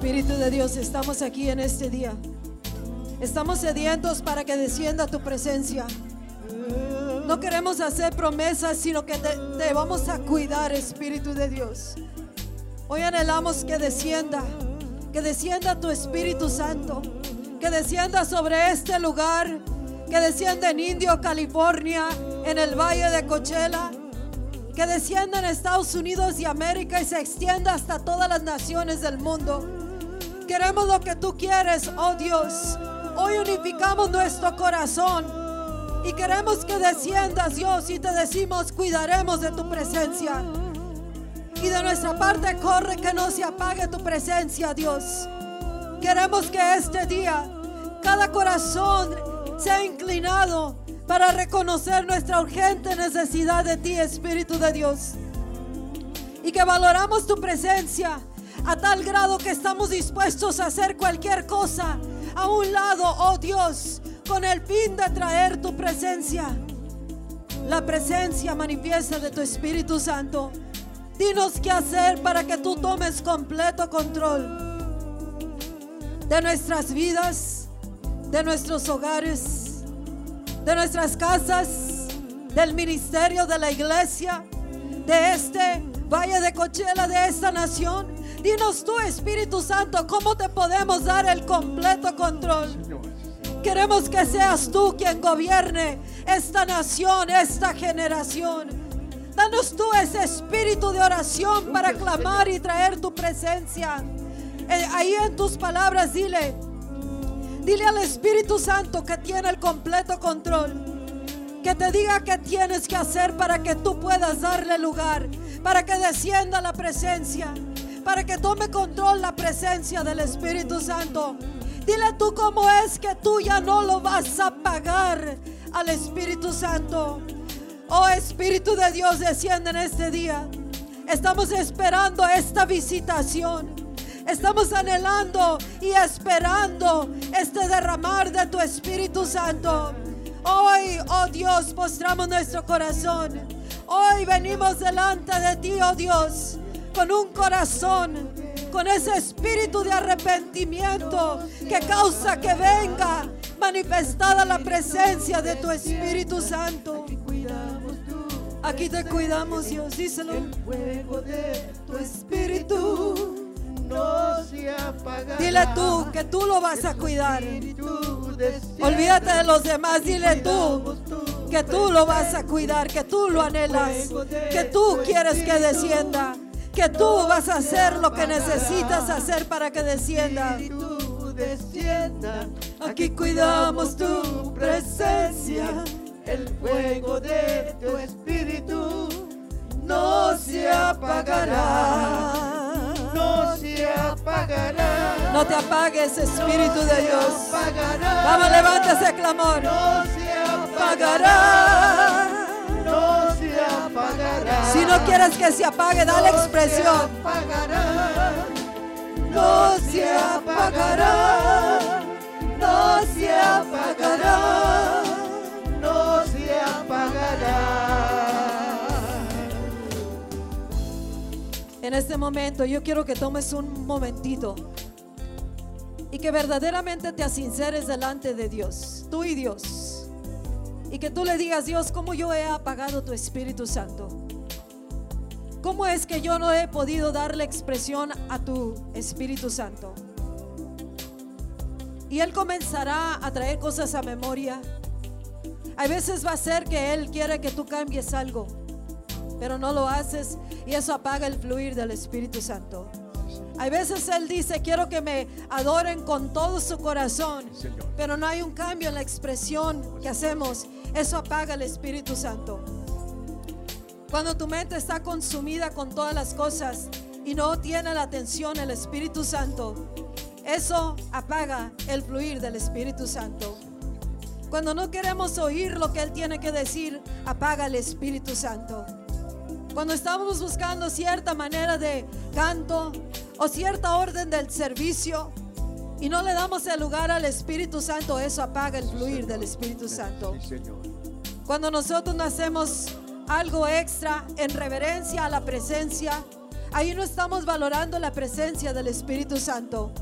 Espíritu de Dios, estamos aquí en este día. Estamos sedientos para que descienda tu presencia. No queremos hacer promesas, sino que te, vamos a cuidar, Espíritu de Dios. Hoy anhelamos que descienda, que descienda tu Espíritu Santo, que descienda sobre este lugar, que descienda en Indio, California, en el Valle de Coachella, que descienda en Estados Unidos y América y se extienda hasta todas las naciones del mundo. Queremos lo que tú quieres, oh Dios. Hoy unificamos nuestro corazón y queremos que desciendas, Dios, y te decimos, cuidaremos de tu presencia. Y de nuestra parte corre que no se apague tu presencia, Dios. Queremos que este día cada corazón sea inclinado para reconocer nuestra urgente necesidad de ti, Espíritu de Dios. Y que valoramos tu presencia a tal grado que estamos dispuestos a hacer cualquier cosa a un lado, oh Dios, con el fin de traer tu presencia. La presencia manifiesta de tu Espíritu Santo. Dinos qué hacer para que tú tomes completo control de nuestras vidas, de nuestros hogares, de nuestras casas, del ministerio de la iglesia, de este valle de Cochela, de esta nación. Dinos tú, Espíritu Santo, cómo te podemos dar el completo control. Queremos que seas tú quien gobierne esta nación, esta generación. Danos tú ese espíritu de oración para clamar y traer tu presencia. Eh, ahí en tus palabras dile, dile al Espíritu Santo que tiene el completo control. Que te diga qué tienes que hacer para que tú puedas darle lugar, para que descienda la presencia, para que tome control la presencia del Espíritu Santo. Dile tú cómo es que tú ya no lo vas a pagar al Espíritu Santo. Oh Espíritu de Dios, desciende en este día. Estamos esperando esta visitación. Estamos anhelando y esperando este derramar de tu Espíritu Santo. Hoy, oh Dios, postramos nuestro corazón. Hoy venimos delante de ti, oh Dios, con un corazón, con ese espíritu de arrepentimiento que causa que venga manifestada la presencia de tu Espíritu Santo. Aquí te cuidamos, Dios, díselo. El fuego de tu espíritu no se apagará. Dile tú que tú lo vas a cuidar. Olvídate de los demás, dile tú que tú lo vas a cuidar, que tú lo anhelas, que tú quieres que descienda, que tú vas a hacer lo que necesitas hacer para que descienda. Espíritu descienda. Aquí cuidamos tu presencia. El fuego de tu espíritu no se apagará. No se apagará. No te apagues, Espíritu de Dios. Vamos, levanta ese clamor. No se apagará. No quieres que se apague, dale expresión. No se apagará. No se apagará. No se apagará. No se apagará. En este momento yo quiero que tomes un momentito y que verdaderamente te asinceres delante de Dios, tú y Dios. Y que tú le digas, Dios, ¿cómo yo he apagado tu Espíritu Santo? ¿Cómo es que yo no he podido darle expresión a tu Espíritu Santo? Y Él comenzará a traer cosas a memoria. Hay veces va a ser que Él quiere que tú cambies algo, pero no lo haces y eso apaga el fluir del Espíritu Santo. Hay veces Él dice, quiero que me adoren con todo su corazón, pero no hay un cambio en la expresión que hacemos. Eso apaga el Espíritu Santo. Cuando tu mente está consumida con todas las cosas y no tiene la atención el Espíritu Santo, eso apaga el fluir del Espíritu Santo. Cuando no queremos oír lo que Él tiene que decir, apaga el Espíritu Santo. Cuando estamos buscando cierta manera de canto o cierta orden del servicio y no le damos el lugar al Espíritu Santo, eso apaga el fluir del Espíritu Santo. Cuando nosotros no hacemos algo extra en reverencia a la presencia, ahí no estamos valorando la presencia del Espíritu Santo.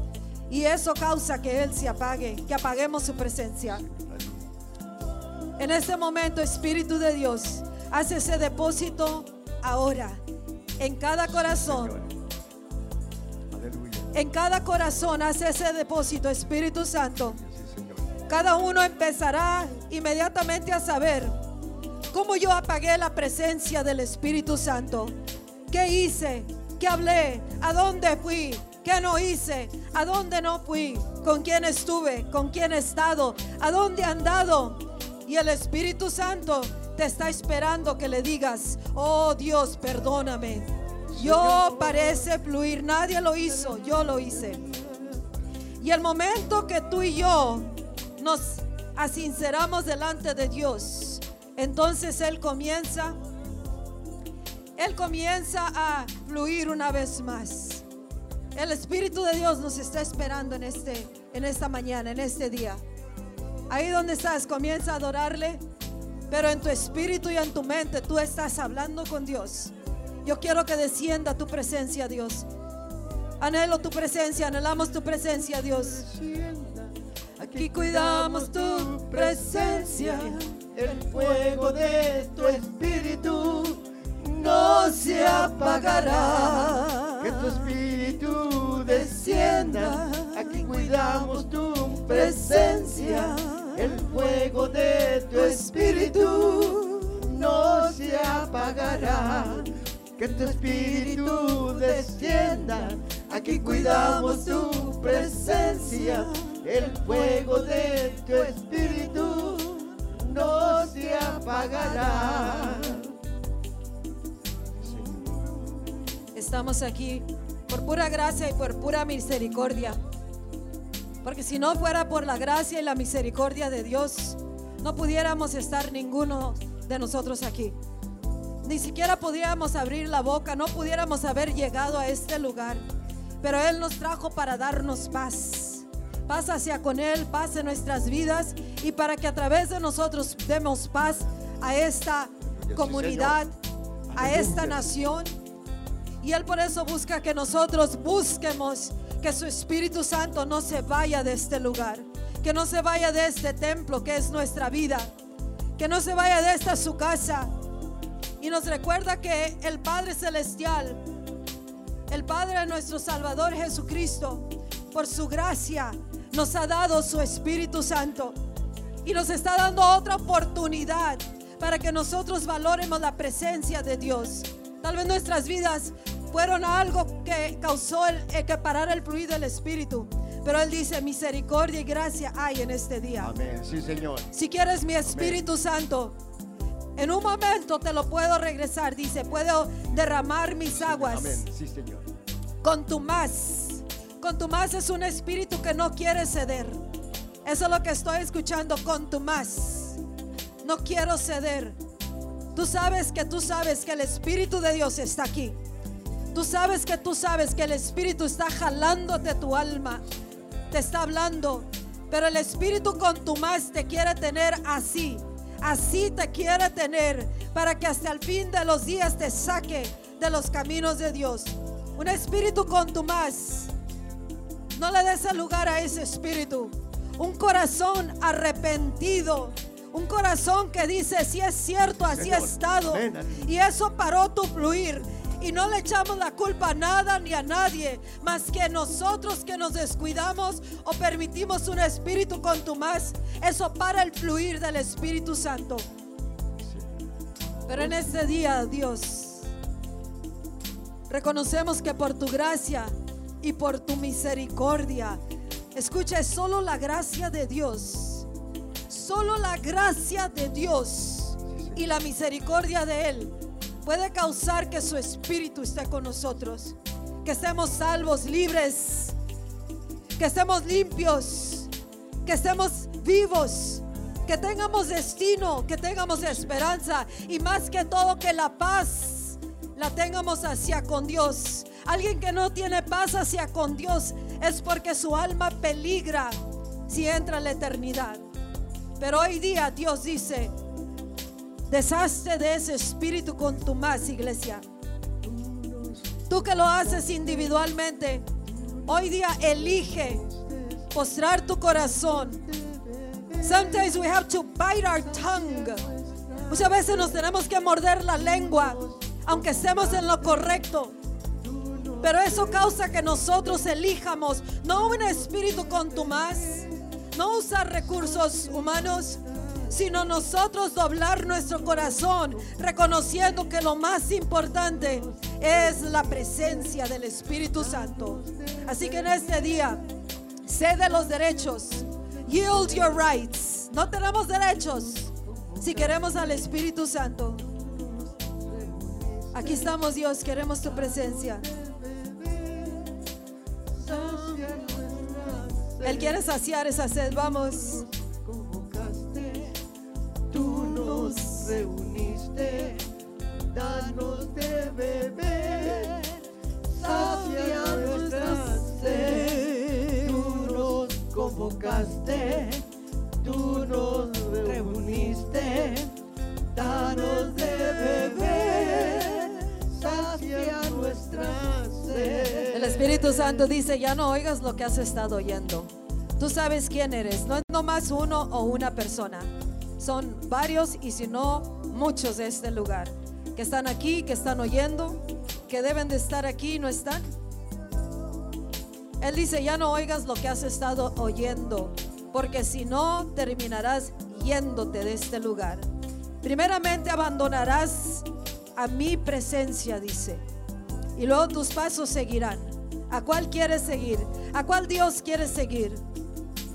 Y eso causa que Él se apague, que apaguemos su presencia. En este momento, Espíritu de Dios, hace ese depósito ahora en cada corazón. En cada corazón hace ese depósito, Espíritu Santo. Cada uno empezará inmediatamente a saber cómo yo apagué la presencia del Espíritu Santo. ¿Qué hice? ¿Qué hablé? ¿A dónde fui? ¿Qué no hice? ¿A dónde no fui? ¿Con quién estuve? ¿Con quién he estado? ¿A dónde he andado? Y el Espíritu Santo te está esperando que le digas, oh Dios, perdóname. Yo parece fluir, nadie lo hizo, yo lo hice. Y el momento que tú y yo nos asinceramos delante de Dios, entonces Él comienza, Él comienza a fluir una vez más. El Espíritu de Dios nos está esperando en, este, en esta mañana, en este día. Ahí donde estás, comienza a adorarle, pero en tu espíritu y en tu mente tú estás hablando con Dios. Yo quiero que descienda tu presencia, Dios. Anhelo tu presencia, anhelamos tu presencia, Dios. Aquí cuidamos tu presencia. El fuego de tu espíritu no se apagará. Que tu espíritu descienda. Aquí cuidamos tu presencia. El fuego de tu espíritu no se apagará. Que tu espíritu descienda. Aquí cuidamos tu presencia. El fuego de tu espíritu no se apagará. Estamos aquí por pura gracia y por pura misericordia. Porque si no fuera por la gracia y la misericordia de Dios, no pudiéramos estar ninguno de nosotros aquí. Ni siquiera pudiéramos abrir la boca, no pudiéramos haber llegado a este lugar. Pero Él nos trajo para darnos paz. Paz hacia con Él, paz en nuestras vidas y para que a través de nosotros demos paz a esta comunidad, a esta nación. Y Él por eso busca que nosotros busquemos que su Espíritu Santo no se vaya de este lugar, que no se vaya de este templo que es nuestra vida, que no se vaya de esta su casa. Y nos recuerda que el Padre Celestial, el Padre de nuestro Salvador Jesucristo, por su gracia, nos ha dado su Espíritu Santo y nos está dando otra oportunidad para que nosotros valoremos la presencia de Dios. Tal vez nuestras vidas fueron algo que causó el, el que parara el fluido del Espíritu. Pero Él dice, misericordia y gracia hay en este día. Amén. Sí, Señor. Si quieres mi Espíritu Santo, en un momento te lo puedo regresar. Dice, puedo derramar mis aguas Amén. Sí, Señor. con tu más. Con tu más es un espíritu que no quiere ceder. Eso es lo que estoy escuchando con tu más. No quiero ceder. Tú sabes que tú sabes que el Espíritu de Dios está aquí. Tú sabes que tú sabes que el Espíritu está jalándote tu alma. Te está hablando. Pero el Espíritu con tu más te quiere tener así. Así te quiere tener para que hasta el fin de los días te saque de los caminos de Dios. Un espíritu con tu más. No le des el lugar a ese espíritu. Un corazón arrepentido. Un corazón que dice, si es cierto, así Señor. estado. Y eso paró tu fluir. Y no le echamos la culpa a nada ni a nadie, más que nosotros que nos descuidamos o permitimos un espíritu con tu más. Eso para el fluir del Espíritu Santo. Pero en este día, Dios, reconocemos que por tu gracia y por tu misericordia, escucha, es solo la gracia de Dios, solo la gracia de Dios y la misericordia de Él puede causar que su espíritu esté con nosotros, que estemos salvos, libres, que estemos limpios, que estemos vivos, que tengamos destino, que tengamos esperanza. Y más que todo que la paz la tengamos hacia con Dios. Alguien que no tiene paz hacia con Dios es porque su alma peligra si entra a la eternidad. Pero hoy día Dios dice, deshazte de ese espíritu con tu más, iglesia. Tú que lo haces individualmente, hoy día elige postrar tu corazón. Sometimes we have to bite our tongue. Muchas veces nos tenemos que morder la lengua, aunque estemos en lo correcto. Pero eso causa que nosotros elijamos no un espíritu contumaz, no usar recursos humanos, sino nosotros doblar nuestro corazón, reconociendo que lo más importante es la presencia del Espíritu Santo. Así que en este día, cede los derechos, yield your rights. No tenemos derechos si queremos al Espíritu Santo. Aquí estamos Dios, queremos tu presencia. Él quiere saciar esa sed, vamos. tú nos reuniste, danos de beber, sacia nuestra sed. Tú nos convocaste, tú nos reuniste, danos de beber, nuestra. El Espíritu Santo dice, ya no oigas lo que has estado oyendo. Tú sabes quién eres. No es nomás uno o una persona. Son varios y si no, muchos de este lugar. Que están aquí, que están oyendo, que deben de estar aquí y no están. Él dice, ya no oigas lo que has estado oyendo, porque si no, terminarás yéndote de este lugar. Primeramente abandonarás a mi presencia, dice. Y luego tus pasos seguirán. ¿A cuál quieres seguir? ¿A cuál Dios quieres seguir?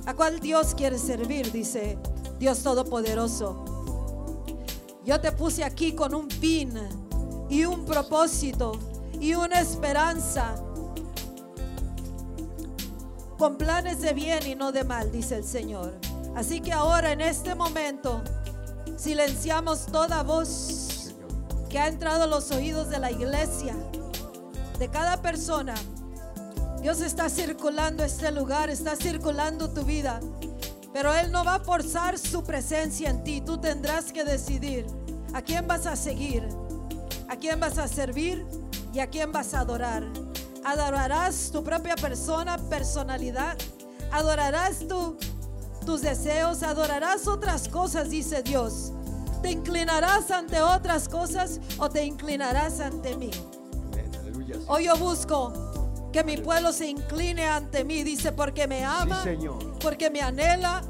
¿A cuál Dios quieres servir? Dice Dios Todopoderoso. Yo te puse aquí con un fin y un propósito y una esperanza. Con planes de bien y no de mal, dice el Señor. Así que ahora en este momento silenciamos toda voz que ha entrado a los oídos de la iglesia, de cada persona. Dios está circulando este lugar, está circulando tu vida. Pero Él no va a forzar su presencia en ti. Tú tendrás que decidir a quién vas a seguir, a quién vas a servir y a quién vas a adorar. Adorarás tu propia persona, personalidad. Adorarás tu, tus deseos, adorarás otras cosas, dice Dios. ¿Te inclinarás ante otras cosas o te inclinarás ante mí? Hoy yo busco que mi pueblo se incline ante mí, dice, porque me ama, porque me anhela,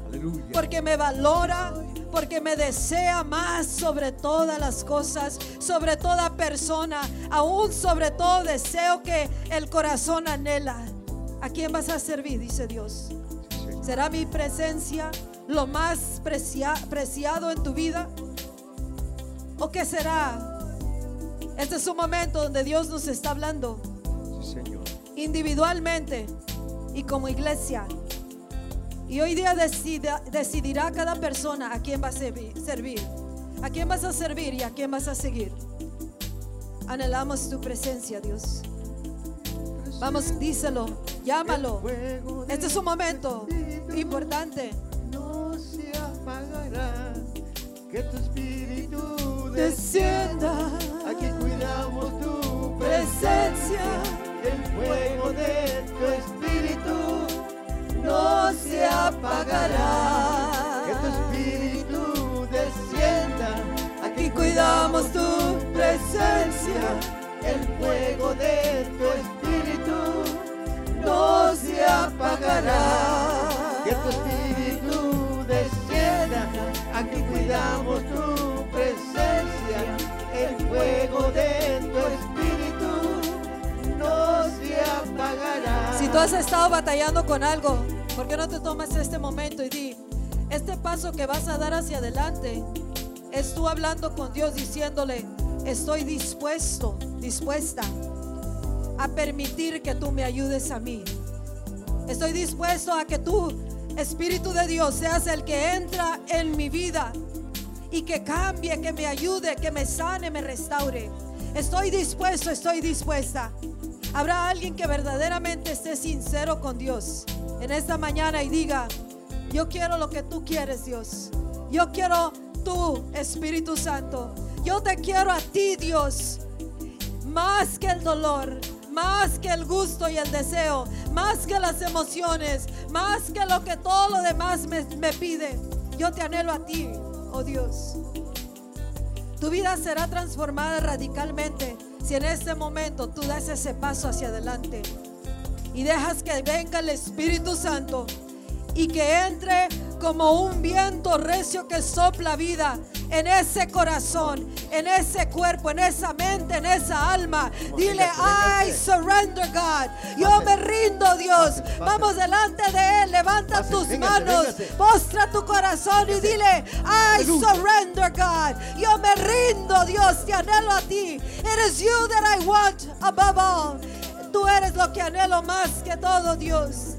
porque me valora, porque me desea más sobre todas las cosas, sobre toda persona, aún sobre todo deseo que el corazón anhela. ¿A quién vas a servir? Dice Dios. ¿Será mi presencia lo más precia- preciado en tu vida? ¿O qué será? Este es un momento donde Dios nos está hablando Sí, Señor. individualmente y como iglesia. Y hoy día decida- decidirá cada persona a quién va a servi- servir, a quién vas a servir y a quién vas a seguir. Anhelamos tu presencia, Dios. Vamos, díselo, llámalo. Este es un momento importante. no se apagará. Que tu espíritu Descienda. Aquí cuidamos tu Presencia. El fuego de tu espíritu no se apagará. Que tu espíritu descienda. Aquí cuidamos tu presencia. El fuego de tu espíritu no se apagará. Que tu espíritu descienda. Aquí cuidamos tu El fuego de tu espíritu no se apagará. Si tú has estado batallando con algo, ¿por qué no te tomas este momento y di, este paso que vas a dar hacia adelante es tú hablando con Dios diciéndole, estoy dispuesto, dispuesta a permitir que tú me ayudes a mí. Estoy dispuesto a que tú, Espíritu de Dios, seas el que entra en mi vida y que cambie, que me ayude, que me sane, me restaure. Estoy dispuesto, estoy dispuesta. Habrá alguien que verdaderamente esté sincero con Dios en esta mañana y diga, yo quiero lo que tú quieres, Dios. Yo quiero tú, Espíritu Santo. Yo te quiero a ti, Dios. Más que el dolor, más que el gusto y el deseo, más que las emociones, más que lo que todo lo demás me, me pide. Yo te anhelo a ti, oh Dios. Tu vida será transformada radicalmente si en este momento tú das ese paso hacia adelante y dejas que venga el Espíritu Santo y que entre como un viento recio que sopla vida en ese corazón, en ese cuerpo, en esa mente, en esa alma. Dile, I surrender God. Yo me rindo, Dios. Vamos delante de Él. Levanta tus manos. Postra tu corazón y dile, I surrender God. Yo me rindo, Dios. Te anhelo a ti. It is you that I want above all. Tú eres lo que anhelo más que todo, Dios.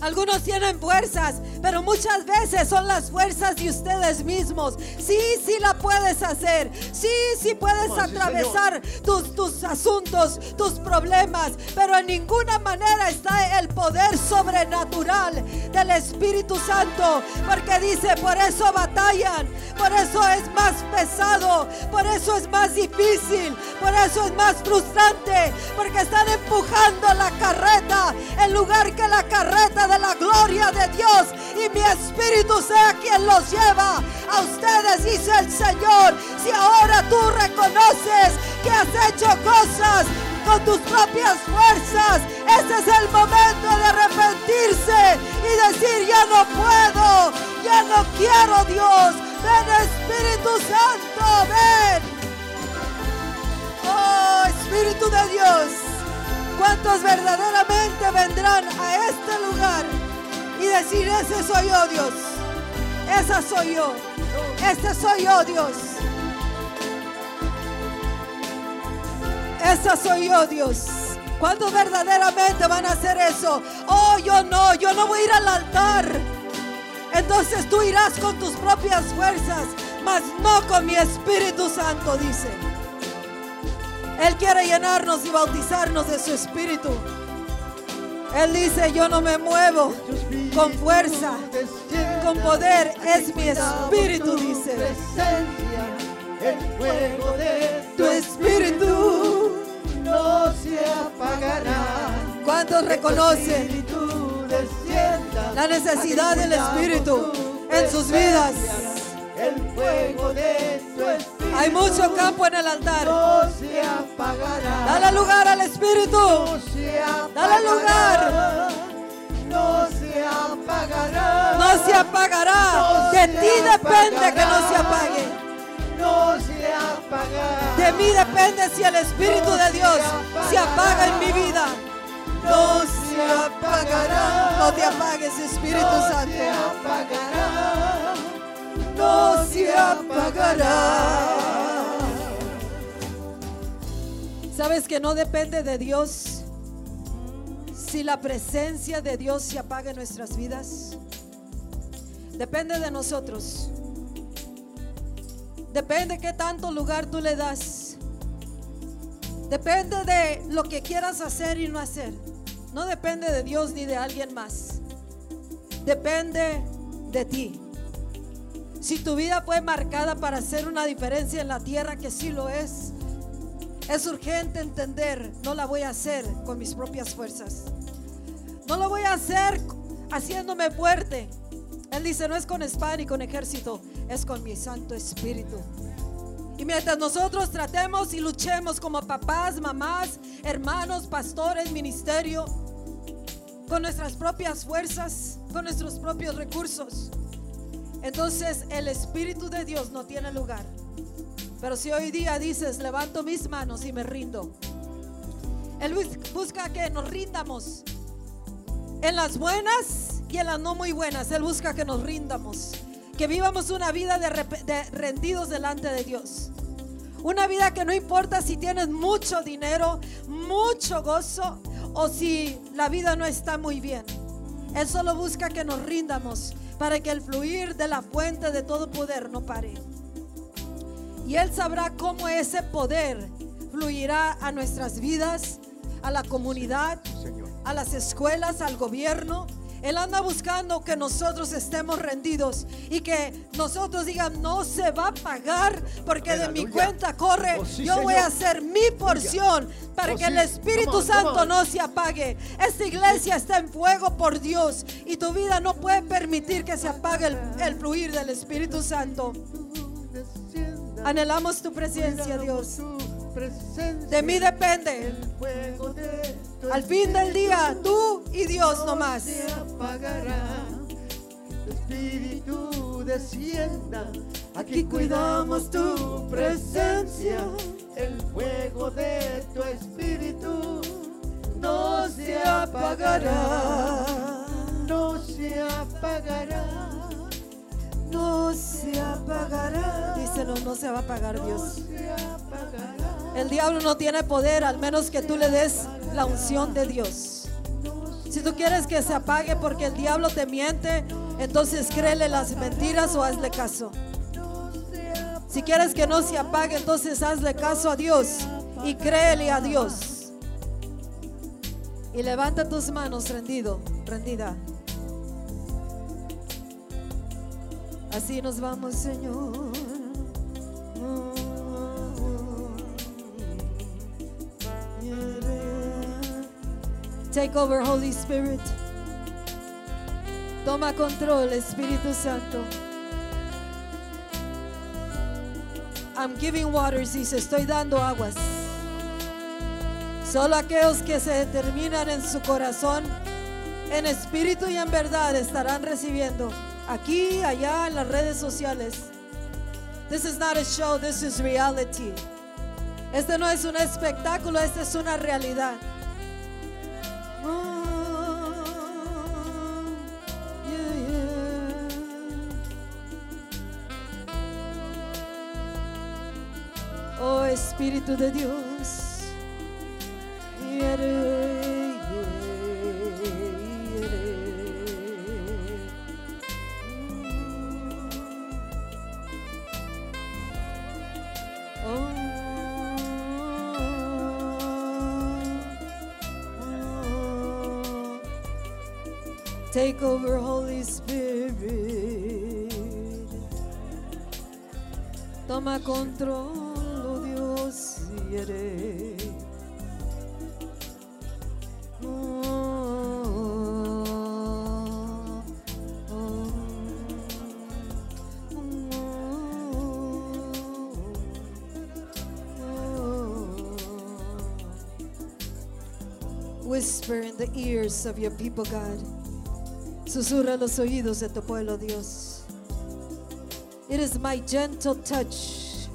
Algunos tienen fuerzas, pero muchas veces son las fuerzas de ustedes mismos. Sí, sí la puedes hacer. Sí, sí puedes atravesar tus, tus asuntos, tus problemas, pero en ninguna manera está el poder sobrenatural del Espíritu Santo, porque dice, por eso batallan, por eso es más pesado, por eso es más difícil, por eso es más frustrante, porque están empujando la carreta en lugar que la carreta de la gloria de Dios y mi espíritu sea quien los lleva a ustedes, dice el Señor. Si ahora tú reconoces que has hecho cosas con tus propias fuerzas, ese es el momento de arrepentirse y decir, ya no puedo, ya no quiero Dios. Ven Espíritu Santo, ven. Oh Espíritu de Dios. ¿Cuántos verdaderamente vendrán a este lugar y decir, ese soy yo, Dios? Esa soy yo. Este soy yo, Dios. Esa soy yo, Dios. ¿Cuántos verdaderamente van a hacer eso? Oh, yo no, yo no voy a ir al altar. Entonces tú irás con tus propias fuerzas, mas no con mi Espíritu Santo, dice. Él quiere llenarnos y bautizarnos de su espíritu. Él dice, yo no me muevo con fuerza, con poder, es mi espíritu, dice. El fuego de Tu espíritu no se apagará. ¿Cuántos reconocen la necesidad del espíritu en sus vidas? El fuego de tu espíritu Hay mucho campo en el altar. no se apagará. Dale lugar al espíritu. No se apagará. Dale lugar. No se apagará. No se apagará. De ti depende que no se apague. No se apagará. De mí depende si el Espíritu de Dios se apaga en mi vida. No se apagará. No te apagues, Espíritu no se Santo. apagará. No se apagará. ¿Sabes que no depende de Dios si la presencia de Dios se apaga en nuestras vidas? Depende de nosotros. Depende qué tanto lugar tú le das. Depende de lo que quieras hacer y no hacer. No depende de Dios ni de alguien más. Depende de ti. Si tu vida fue marcada para hacer una diferencia en la tierra, que sí lo es, es urgente entender, no la voy a hacer con mis propias fuerzas. No lo voy a hacer haciéndome fuerte. Él dice, no es con espada ni con ejército, es con mi Santo Espíritu. Y mientras nosotros tratemos y luchemos como papás, mamás, hermanos, pastores, ministerio, con nuestras propias fuerzas, con nuestros propios recursos, entonces el Espíritu de Dios no tiene lugar. Pero si hoy día dices, levanto mis manos y me rindo, Él bus- busca que nos rindamos en las buenas y en las no muy buenas. Él busca que nos rindamos, que vivamos una vida de rendidos delante de Dios. Una vida que no importa si tienes mucho dinero, mucho gozo o si la vida no está muy bien. Él solo busca que nos rindamos para que el fluir de la fuente de todo poder no pare. Y Él sabrá cómo ese poder fluirá a nuestras vidas, a la comunidad, a las escuelas, al gobierno. Él anda buscando que nosotros estemos rendidos y que nosotros digan, no se va a pagar porque de mi cuenta corre. Oh, sí, Yo voy a hacer mi porción para Oh, que sí. el Espíritu on, Santo no se apague. Esta iglesia está en fuego por Dios y tu vida no puede permitir que se apague el, el fluir del Espíritu Santo. Anhelamos tu presencia, Dios. Presencia, De mí depende. el fuego de tu Al fin del día, tú y Dios no más. se apagará. Tu espíritu descienda. Aquí cuidamos tu presencia. El fuego de tu espíritu no se apagará. No se apagará. No se apagará. Díselo, no se va a apagar No Dios. se apagará. El diablo no tiene poder al menos que tú le des la unción de Dios. Si tú quieres que se apague porque el diablo te miente, entonces créele las mentiras o hazle caso. Si quieres que no se apague, entonces hazle caso a Dios y créele a Dios. Y levanta tus manos rendido, rendida. Así nos vamos, Señor. Take over, Holy Spirit. Toma control, Espíritu Santo. I'm giving waters, dice, estoy dando aguas. Solo aquellos que se determinan en su corazón, en espíritu y en verdad, estarán recibiendo. Aquí, allá, en las redes sociales. This is not a show, this is reality. Este no es un espectáculo, esta es una realidad. Espíritu de Dios. Yere. Oh, oh. Take over, Holy Spirit. Toma control, of your people, God. Susurra los oídos de tu pueblo, Dios. It is my gentle touch,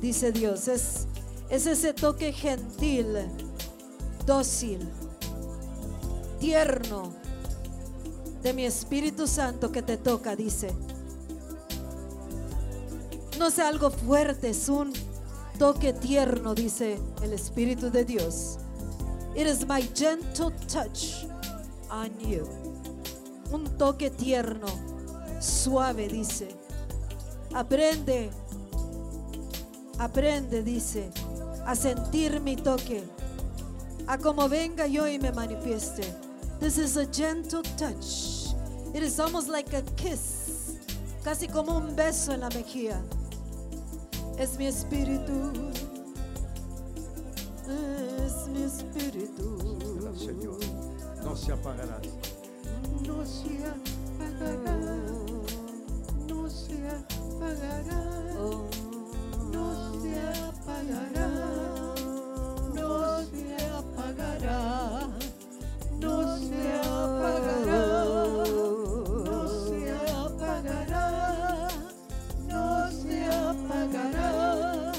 dice Dios. Es, es ese toque gentil, dócil, tierno de mi Espíritu Santo que te toca, dice. No es algo fuerte, es un toque tierno, dice el Espíritu de Dios. It is my gentle touch on. Un toque tierno, suave, dice. Aprende, aprende, dice, a sentir mi toque, a como venga yo y me manifieste. This is a gentle touch. It is almost like a kiss, casi como un beso en la mejilla. Es mi espíritu, es mi espíritu. No se apagará. No se apagará. No se apagará. No se apagará. No se apagará. No se apagará. No se apagará. No se apagará.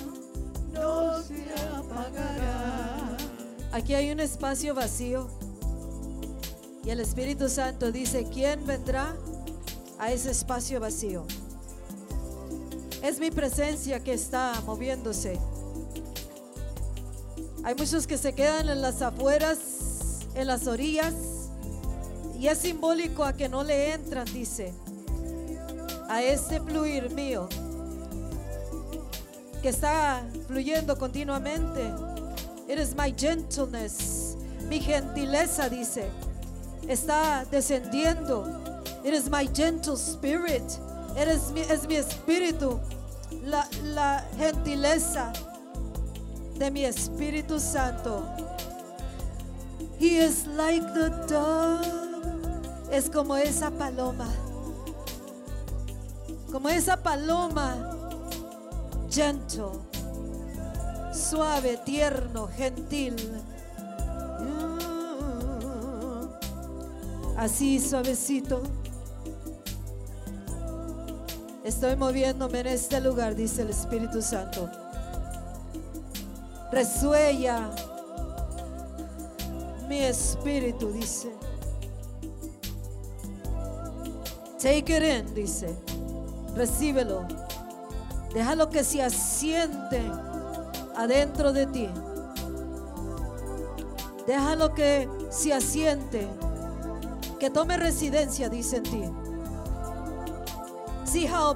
No se apagará. Aquí hay un espacio vacío. Y el Espíritu Santo dice, ¿quién vendrá a ese espacio vacío? Es mi presencia que está moviéndose. Hay muchos que se quedan en las afueras, en las orillas, y es simbólico a que no le entran, dice, a este fluir mío, que está fluyendo continuamente. It is my gentleness, mi gentileza, dice. Está descendiendo. It is my gentle spirit. Eres mi, es mi espíritu. La, la gentileza de mi Espíritu Santo. He is like the dove. Es como esa paloma. Como esa paloma. Gentle. Suave, tierno, gentil. Así suavecito. Estoy moviéndome en este lugar, dice el Espíritu Santo. Resuella mi espíritu, dice. Take it in, dice. Recíbelo. Déjalo que se asiente adentro de ti. Déjalo que se asiente, que tome residencia, dice en ti. See how,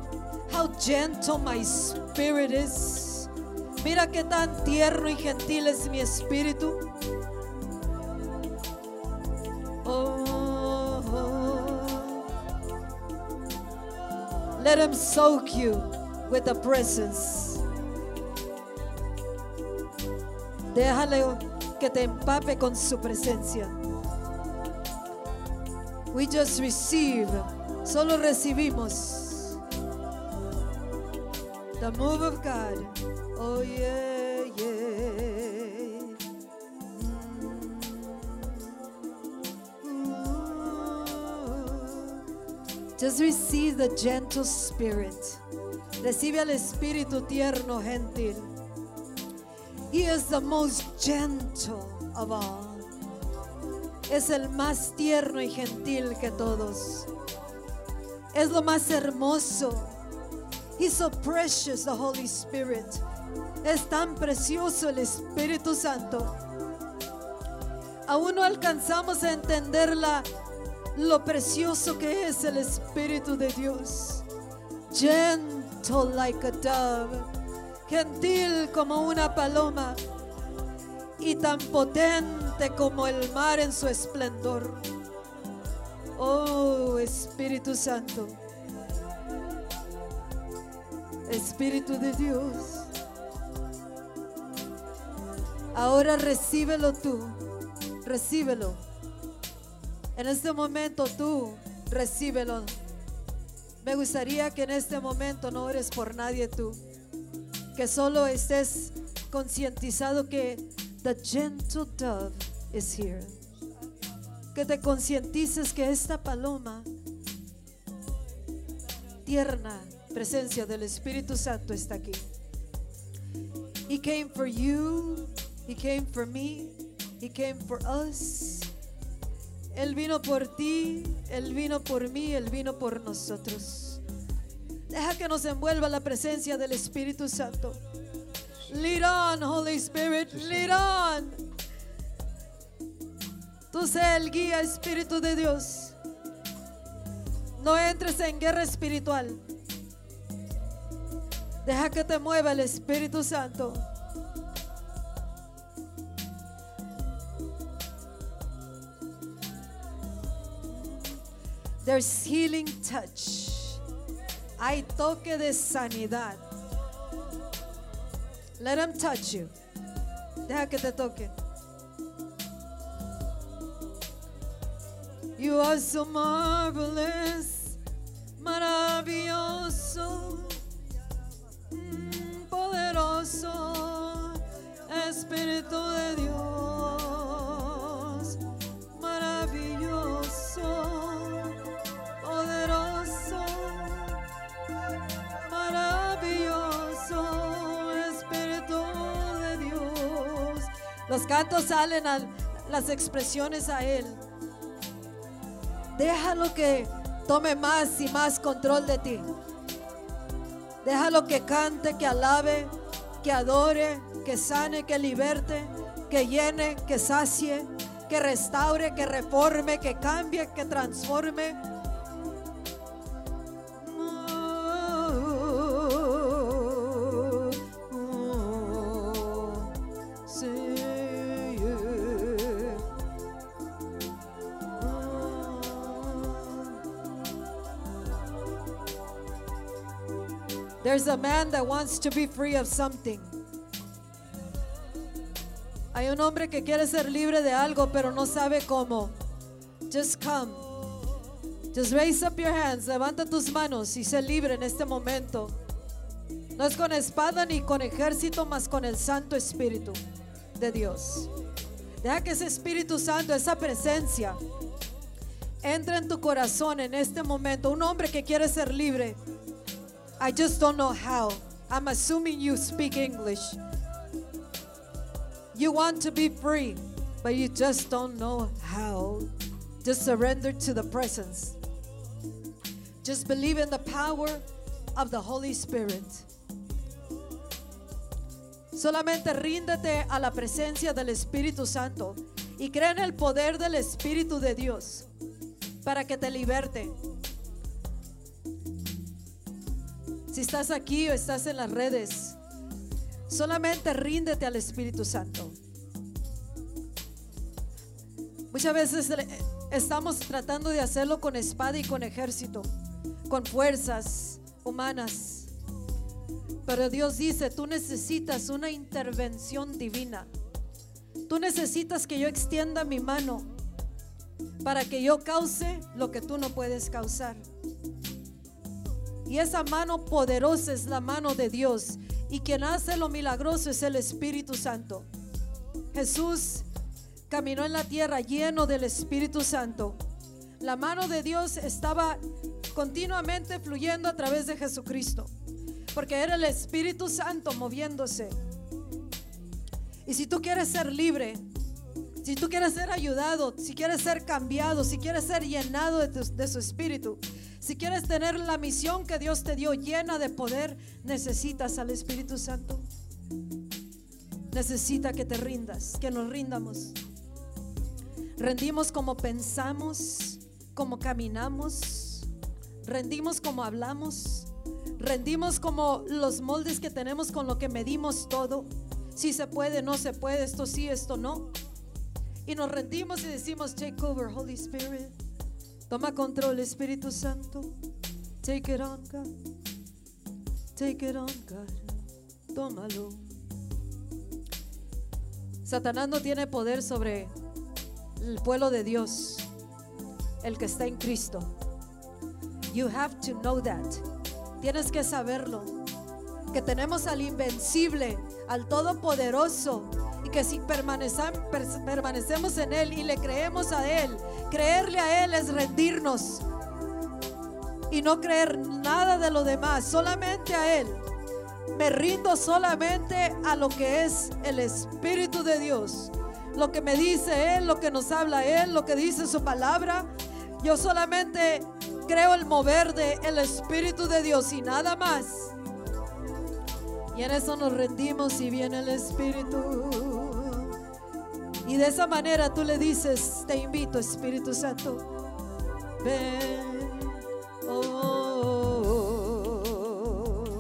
how gentle my spirit is. Mira qué tan tierno y gentil es mi espíritu. Oh, let him soak you with the presence. Déjale que te empape con su presencia. We just receive, solo recibimos the move of God. Oh yeah, yeah. Just receive the gentle spirit. Recibe al espíritu tierno, gentil. He is the most gentle of all. Es el más tierno y gentil que todos. Es lo más hermoso. He's so precious, the Holy Spirit. Es tan precioso el Espíritu Santo. Aún no alcanzamos a entender la, lo precioso que es el Espíritu de Dios. Gentle like a dove. Gentil como una paloma. Y tan potente como el mar en su esplendor. Oh Espíritu Santo. Espíritu de Dios. Ahora recíbelo tú. Recíbelo. En este momento tú recíbelo. Me gustaría que en este momento no ores por nadie tú. Que solo estés concientizado que the gentle dove is here. Que te concientices que esta paloma tierna presencia del Espíritu Santo está aquí. He came for you, he came for me, he came for us. Él vino por ti, él vino por mí, él vino por nosotros. Deja que nos envuelva la presencia del Espíritu Santo. Lead on, Holy Spirit, lead on. Tú sé el guía Espíritu de Dios. No entres en guerra espiritual. Deja que te mueva el Espíritu Santo. There's healing touch. Hay toque de sanidad. Let him touch you. Deja que te toque. You are so marvelous, maravilloso, mm, poderoso, Espíritu de Dios, maravilloso, poderoso, maravilloso, Espíritu de Dios. Los cantos salen a las expresiones a Él. Déjalo que tome más y más control de ti. Déjalo que cante, que alabe, que adore, que sane, que liberte, que llene, que sacie, que restaure, que reforme, que cambie, que transforme. There's a man that wants to be free of something. Hay un hombre que quiere ser libre de algo, pero no sabe cómo. Just come. Just raise up your hands. Levanta tus manos y sé libre en este momento. No es con espada ni con ejército, mas con el Santo Espíritu de Dios. Deja que ese Espíritu Santo, esa presencia, entre en tu corazón en este momento. Un hombre que quiere ser libre. I just don't know how. I'm assuming you speak English. You want to be free, but you just don't know how. Just surrender to the presence. Just believe in the power of the Holy Spirit. Solamente ríndete a la presencia del Espíritu Santo y cree en el poder del Espíritu de Dios para que te liberte. Si estás aquí o estás en las redes, solamente ríndete al Espíritu Santo. Muchas veces estamos tratando de hacerlo con espada y con ejército, con fuerzas humanas. Pero Dios dice, tú necesitas una intervención divina. Tú necesitas que yo extienda mi mano para que yo cause lo que tú no puedes causar. Y esa mano poderosa es la mano de Dios. Y quien hace lo milagroso es el Espíritu Santo. Jesús caminó en la tierra lleno del Espíritu Santo. La mano de Dios estaba continuamente fluyendo a través de Jesucristo. Porque era el Espíritu Santo moviéndose. Y si tú quieres ser libre, si tú quieres ser ayudado, si quieres ser cambiado, si quieres ser llenado de, tu- de su espíritu, si quieres tener la misión que Dios te dio llena de poder, necesitas al Espíritu Santo. Necesita que te rindas, que nos rindamos. Rendimos como pensamos, como caminamos, rendimos como hablamos, rendimos como los moldes que tenemos con lo que medimos todo. Si se puede, no se puede, esto sí, esto no. Y nos rendimos y decimos, take over, Holy Spirit. Toma control, Espíritu Santo. Take it on, God. Take it on, God. Tómalo. Satanás no tiene poder sobre el pueblo de Dios, el que está en Cristo. You have to know that. Tienes que saberlo. Que tenemos al invencible, al todopoderoso. Que si permanecemos en Él y le creemos a Él, creerle a Él es rendirnos. Y no creer nada de lo demás, solamente a Él. Me rindo solamente a lo que es el Espíritu de Dios. Lo que me dice Él, lo que nos habla Él, lo que dice su palabra. Yo solamente creo el mover de el Espíritu de Dios y nada más. Y en eso nos rendimos y viene el Espíritu. Y de esa manera tú le dices, te invito Espíritu Santo. Ven. Oh, oh, oh, oh.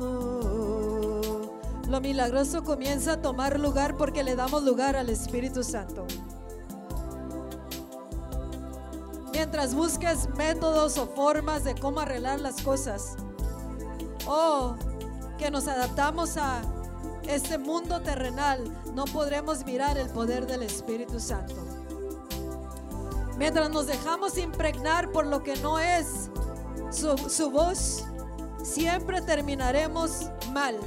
Oh. Lo milagroso comienza a tomar lugar porque le damos lugar al Espíritu Santo. Mientras busques métodos o formas de cómo arreglar las cosas, o que nos adaptamos a este mundo terrenal, no podremos mirar el poder del Espíritu Santo. Mientras nos dejamos impregnar por lo que no es su, voz, siempre terminaremos mal.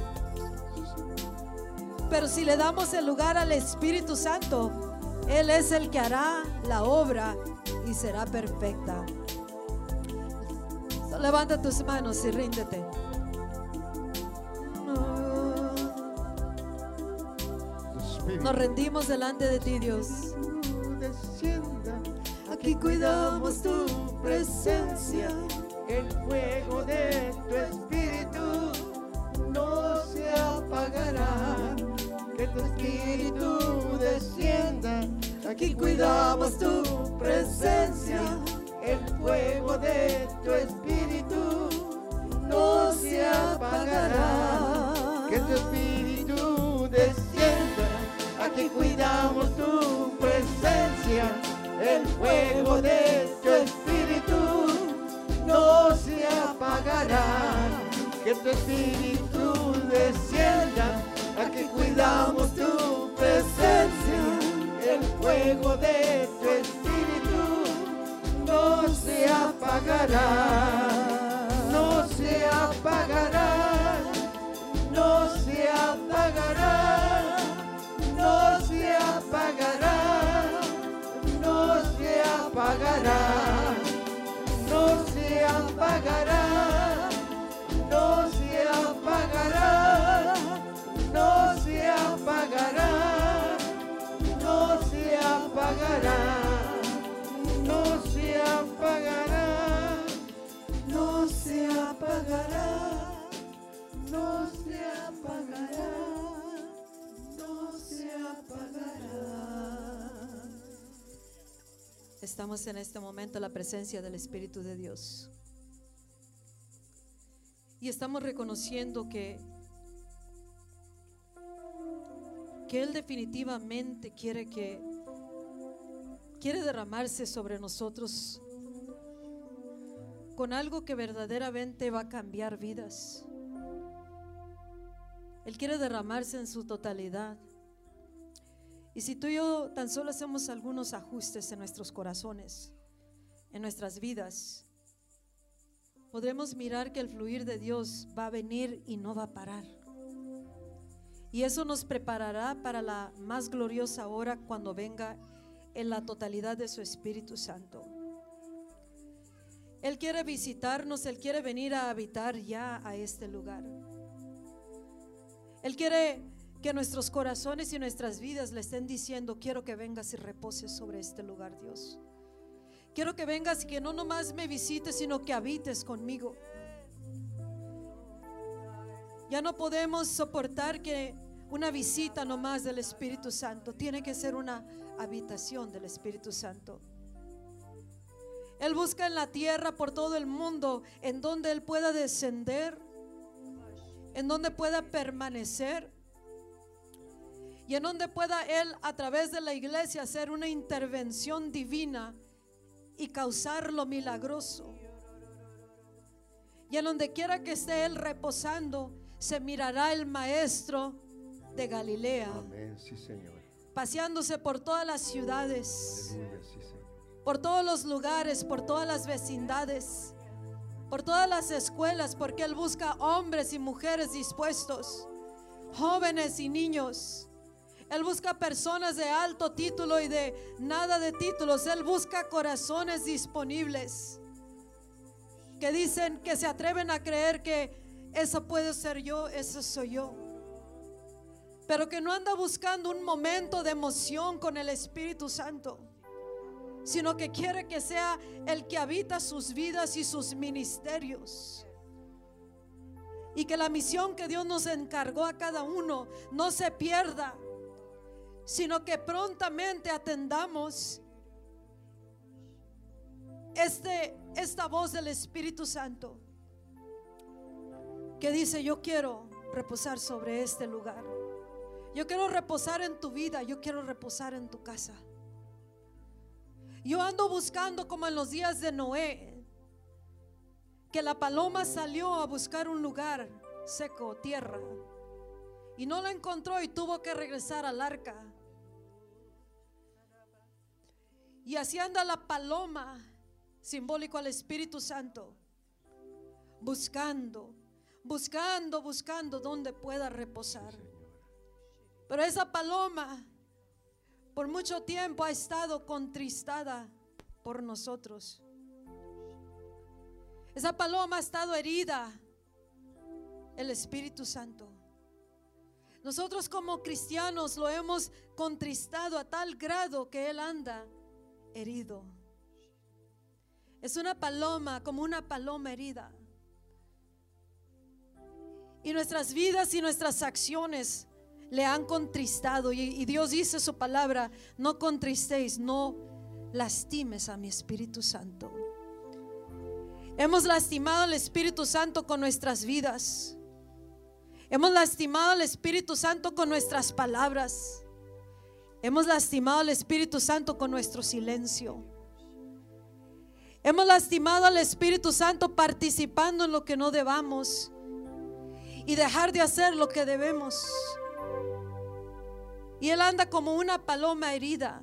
Pero si le damos el lugar al Espíritu Santo, Él es el que hará la obra y será perfecta. So, levanta tus manos y ríndete. Nos rendimos delante de ti, Dios. Aquí cuidamos tu presencia. El fuego de tu espíritu no se apagará que tu espíritu descienda. Aquí cuidamos tu presencia, el fuego de tu espíritu no se apagará. Que tu espíritu descienda, aquí cuidamos tu presencia, el fuego de tu espíritu no se apagará. Que tu espíritu descienda cuidamos tu presencia. El fuego de tu espíritu no se apagará, apagará, no se apagará, no se apagará. Estamos en este momento en la presencia del Espíritu de Dios. Y estamos reconociendo que que él definitivamente quiere que quiere derramarse sobre nosotros con algo que verdaderamente va a cambiar vidas. Él quiere derramarse en su totalidad. Y si tú y yo tan solo hacemos algunos ajustes en nuestros corazones, en nuestras vidas, podremos mirar que el fluir de Dios va a venir y no va a parar. Y eso nos preparará para la más gloriosa hora cuando venga en la totalidad de su Espíritu Santo. Él quiere visitarnos, Él quiere venir a habitar ya a este lugar. Él quiere que nuestros corazones y nuestras vidas le estén diciendo, quiero que vengas y reposes sobre este lugar, Dios. Quiero que vengas y que no nomás me visites, sino que habites conmigo. Ya no podemos soportar que una visita nomás del Espíritu Santo. Tiene que ser una habitación del Espíritu Santo. Él busca en la tierra por todo el mundo en donde Él pueda descender, en donde pueda permanecer y en donde pueda Él a través de la iglesia hacer una intervención divina y causar lo milagroso. Y en donde quiera que esté Él reposando, se mirará el Maestro de Galilea, Amén, sí, Señor. paseándose por todas las ciudades, Aleluya, sí, Señor. Por todos los lugares, por todas las vecindades, por todas las escuelas, porque Él busca hombres y mujeres dispuestos, jóvenes y niños. Él busca personas de alto título y de nada de títulos. Él busca corazones disponibles que dicen que se atreven a creer que eso puede ser yo, eso soy yo. Pero que no anda buscando un momento de emoción con el Espíritu Santo, sino que quiere que sea el que habita sus vidas y sus ministerios. Y que la misión que Dios nos encargó a cada uno no se pierda, sino que prontamente atendamos este, esta voz del Espíritu Santo que dice, yo quiero reposar sobre este lugar. Yo quiero reposar en tu vida, yo quiero reposar en tu casa. Yo ando buscando como en los días de Noé, que la paloma salió a buscar un lugar seco, tierra, y no la encontró y tuvo que regresar al arca. Y así anda la paloma, simbólico al Espíritu Santo, buscando, buscando, buscando donde pueda reposar. Pero esa paloma por mucho tiempo ha estado contristada por nosotros. Esa paloma ha estado herida. El Espíritu Santo. Nosotros como cristianos lo hemos contristado a tal grado que Él anda herido. Es una paloma, como una paloma herida. Y nuestras vidas y nuestras acciones le han contristado. Y, Dios dice su palabra, no contristéis, no lastimes a mi Espíritu Santo. Hemos lastimado al Espíritu Santo con nuestras vidas. Hemos lastimado al Espíritu Santo con nuestras palabras. Hemos lastimado al Espíritu Santo con nuestro silencio. Hemos lastimado al Espíritu Santo participando en lo que no debamos y dejar de hacer lo que debemos. Y Él anda como una paloma herida.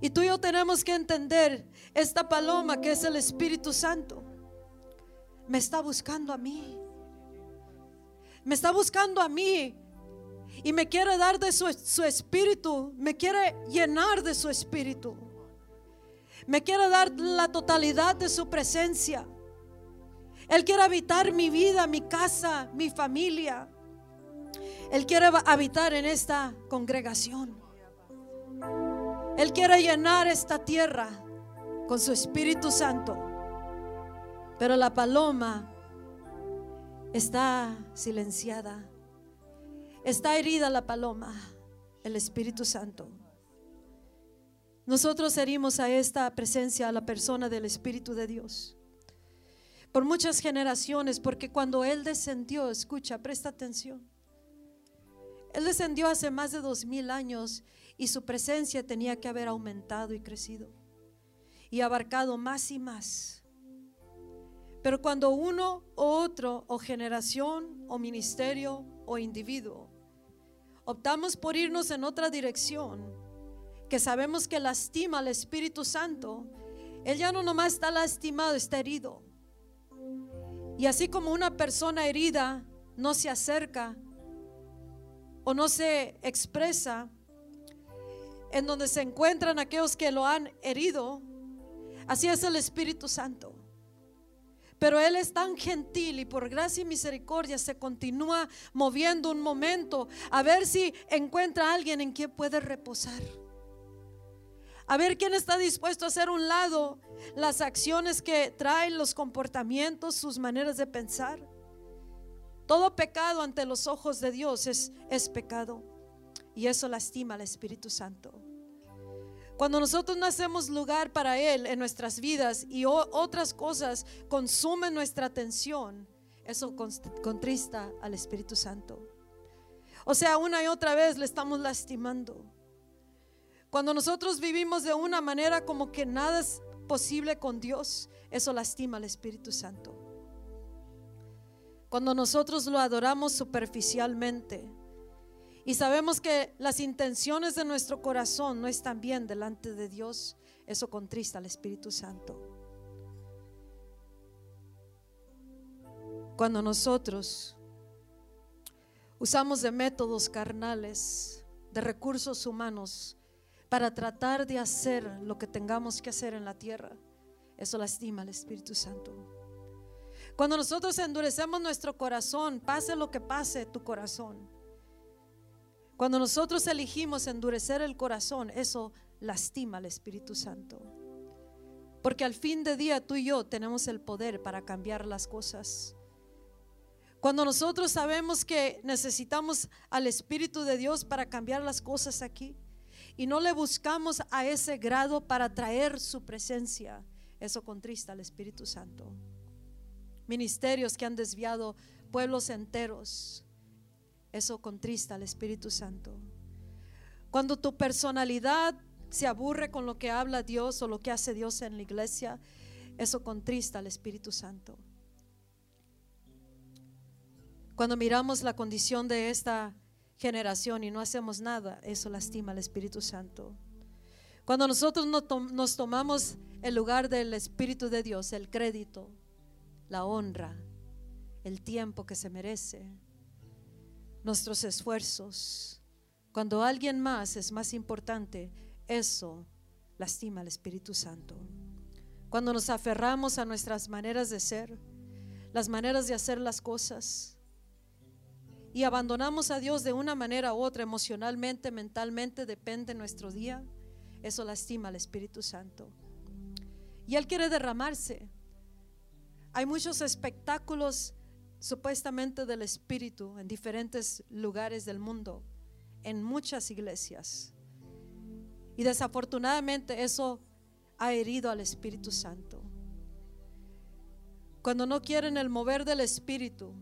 Y tú y yo tenemos que entender, esta paloma que es el Espíritu Santo, me está buscando a mí. Me está buscando a mí. Y me quiere dar de su, su espíritu. Me quiere llenar de su espíritu. Me quiere dar la totalidad de su presencia. Él quiere habitar mi vida, mi casa, mi familia. Él quiere habitar en esta congregación. Él quiere llenar esta tierra con su Espíritu Santo. Pero la paloma está silenciada. Está herida la paloma, el Espíritu Santo. Nosotros herimos a esta presencia, a la persona del Espíritu de Dios. Por muchas generaciones, porque cuando Él descendió, escucha, presta atención. Él descendió hace más de dos mil años y su presencia tenía que haber aumentado y crecido y abarcado más y más. Pero cuando uno o otro, o generación, o ministerio, o individuo, optamos por irnos en otra dirección, que sabemos que lastima al Espíritu Santo, Él ya no nomás está lastimado, está herido. Y así como una persona herida no se acerca o no se expresa en donde se encuentran aquellos que lo han herido, así es el Espíritu Santo. Pero Él es tan gentil y por gracia y misericordia se continúa moviendo un momento a ver si encuentra a alguien en quien puede reposar. A ver quién está dispuesto a hacer un lado las acciones que traen, los comportamientos, sus maneras de pensar. Todo pecado ante los ojos de Dios es, pecado. Y eso lastima al Espíritu Santo. Cuando nosotros no hacemos lugar para Él en nuestras vidas y otras cosas consumen nuestra atención, eso contrista al Espíritu Santo. O sea, una y otra vez le estamos lastimando. Cuando nosotros vivimos de una manera como que nada es posible con Dios, eso lastima al Espíritu Santo. Cuando nosotros lo adoramos superficialmente y sabemos que las intenciones de nuestro corazón no están bien delante de Dios, eso contrista al Espíritu Santo. Cuando nosotros usamos de métodos carnales, de recursos humanos, para tratar de hacer lo que tengamos que hacer en la tierra. Eso lastima al Espíritu Santo. Cuando nosotros endurecemos nuestro corazón, pase lo que pase tu corazón. Cuando nosotros elegimos endurecer el corazón, eso lastima al Espíritu Santo. Porque al fin de día tú y yo tenemos el poder para cambiar las cosas. Cuando nosotros sabemos que necesitamos al Espíritu de Dios para cambiar las cosas aquí, y no le buscamos a ese grado para traer su presencia, eso contrista al Espíritu Santo. Ministerios que han desviado pueblos enteros, eso contrista al Espíritu Santo. Cuando tu personalidad se aburre con lo que habla Dios o lo que hace Dios en la iglesia, eso contrista al Espíritu Santo. Cuando miramos la condición de esta generación y no hacemos nada, eso lastima al Espíritu Santo. Cuando nosotros nos tomamos el lugar del Espíritu de Dios, el crédito, la honra, el tiempo que se merece, nuestros esfuerzos, cuando alguien más es más importante, eso lastima al Espíritu Santo. Cuando nos aferramos a nuestras maneras de ser, las maneras de hacer las cosas, y abandonamos a Dios de una manera u otra, emocionalmente, mentalmente, depende nuestro día, eso lastima al Espíritu Santo. Y Él quiere derramarse. Hay muchos espectáculos supuestamente del Espíritu en diferentes lugares del mundo, en muchas iglesias. Y desafortunadamente eso ha herido al Espíritu Santo. Cuando no quieren el mover del Espíritu,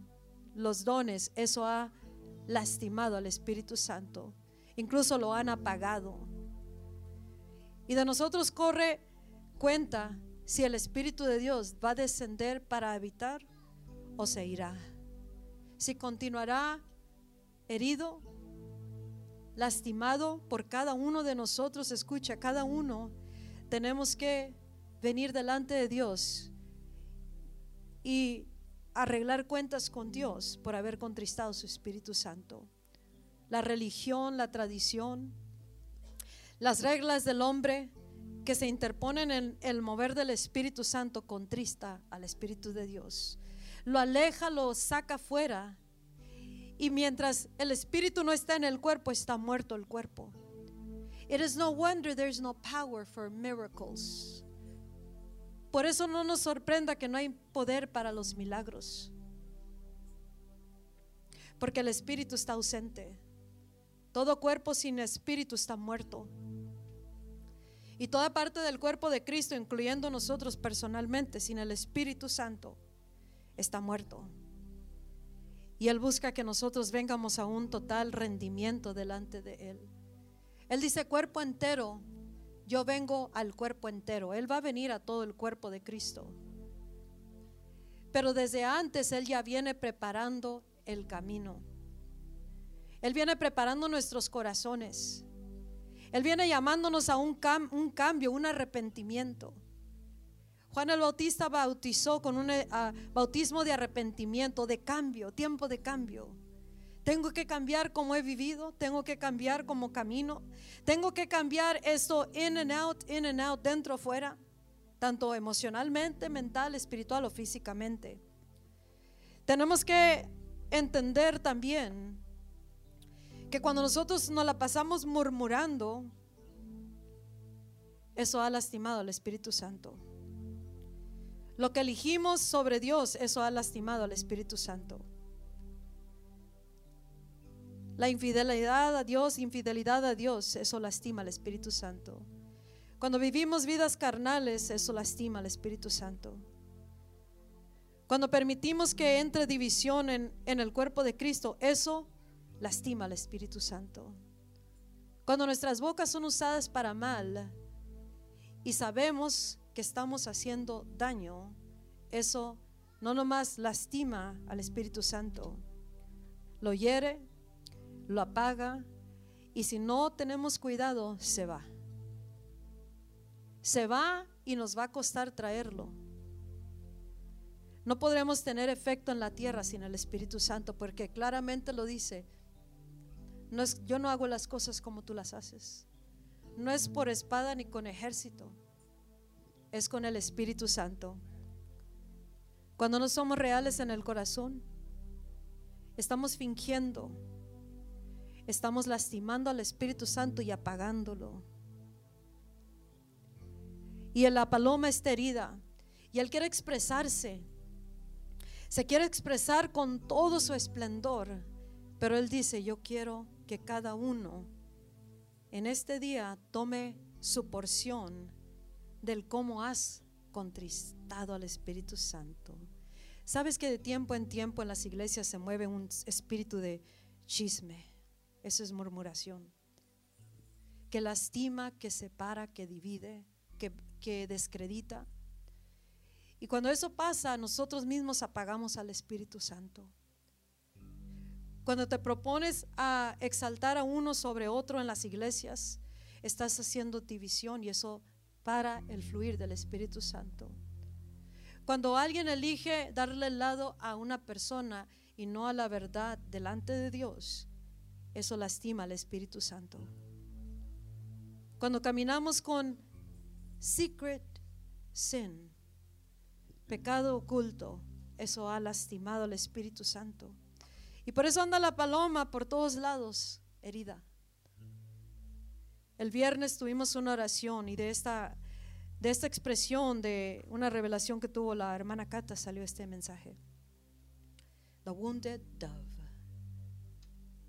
los dones, eso ha lastimado al Espíritu Santo. Incluso lo han apagado. Y de nosotros corre cuenta si el Espíritu de Dios va a descender para habitar o se irá. Si continuará herido, lastimado por cada uno de nosotros, escucha, cada uno tenemos que venir delante de Dios y arreglar cuentas con Dios por haber contristado su Espíritu Santo. La religión, la tradición, las reglas del hombre que se interponen en el mover del Espíritu Santo contrista al Espíritu de Dios. Lo aleja, lo saca fuera. Y mientras el Espíritu no está en el cuerpo, está muerto el cuerpo. It is no wonder there's no power for miracles. Por eso no nos sorprenda que no hay poder para los milagros. Porque el espíritu está ausente. Todo cuerpo sin espíritu está muerto. Y toda parte del cuerpo de Cristo, incluyendo nosotros personalmente, sin el Espíritu Santo, está muerto. Y Él busca que nosotros vengamos a un total rendimiento delante de Él. Él dice cuerpo entero, yo vengo al cuerpo entero. Él va a venir a todo el cuerpo de Cristo. Pero desde antes Él ya viene preparando el camino. Él viene preparando nuestros corazones. Él viene llamándonos a un, un cambio, un arrepentimiento. Juan el Bautista bautizó con un eh, bautismo de arrepentimiento, de cambio, tiempo de cambio. Tengo que cambiar como he vivido, tengo que cambiar como camino, tengo que cambiar esto in and out, in and out, dentro, fuera, tanto emocionalmente, mental, espiritual o físicamente. Tenemos que entender también cuando nosotros nos la pasamos murmurando, eso ha lastimado al Espíritu Santo. Lo que elegimos sobre Dios, eso ha lastimado al Espíritu Santo. La infidelidad a Dios, infidelidad a Dios, eso lastima al Espíritu Santo. Cuando vivimos vidas carnales, eso lastima al Espíritu Santo. Cuando permitimos que entre división en, en el cuerpo de Cristo, eso lastima al Espíritu Santo. Cuando nuestras bocas son usadas para mal y sabemos que estamos haciendo daño, eso no nomás lastima al Espíritu Santo, lo hiere, lo apaga y si no tenemos cuidado, se va. Se va y nos va a costar traerlo. No podremos tener efecto en la tierra sin el Espíritu Santo porque claramente lo dice. No es, yo no hago las cosas como tú las haces. No es por espada ni con ejército. Es con el Espíritu Santo. Cuando no somos reales en el corazón, estamos fingiendo estamos lastimando al Espíritu Santo y apagándolo. Y la paloma está herida y él quiere expresarse. Se quiere expresar con todo su esplendor, pero él dice, yo quiero que cada uno en este día tome su porción del cómo has contristado al Espíritu Santo. Sabes que de tiempo en tiempo en las iglesias se mueve un espíritu de chisme eso es murmuración. Que lastima, que separa, que divide, que, que descredita. Y cuando eso pasa, nosotros mismos apagamos al Espíritu Santo. Cuando te propones a exaltar a uno sobre otro en las iglesias, estás haciendo división y eso para el fluir del Espíritu Santo. Cuando alguien elige darle el lado a una persona y no a la verdad delante de Dios, eso lastima al Espíritu Santo. Cuando caminamos con secret sin, pecado oculto, eso ha lastimado al Espíritu Santo. Y por eso anda la paloma por todos lados, herida. El viernes tuvimos una oración y de esta, de esta expresión de una revelación que tuvo la hermana Cata salió este mensaje. The wounded dove.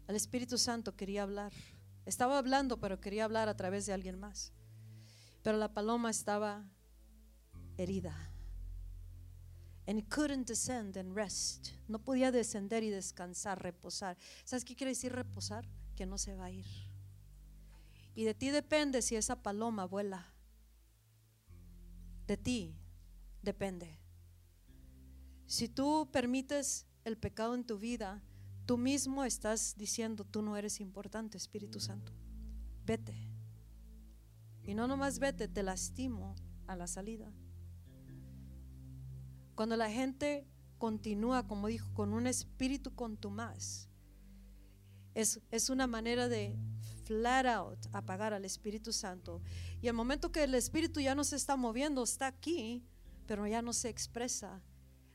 El Espíritu Santo quería hablar. Estaba hablando, pero quería hablar a través de alguien más. Pero la paloma estaba herida. And it couldn't descend and rest. No podía descender y descansar, reposar. ¿Sabes qué quiere decir reposar? Que no se va a ir. Y de ti depende si esa paloma vuela. De ti depende. Si tú permites el pecado en tu vida, tú mismo estás diciendo, tú no eres importante, Espíritu Santo. Vete. Y no nomás vete, te lastimo a la salida. Cuando la gente continúa, como dijo, con un espíritu contumaz, es, es una manera de flat out apagar al Espíritu Santo. Y el momento que el Espíritu ya no se está moviendo, está aquí, pero ya no se expresa,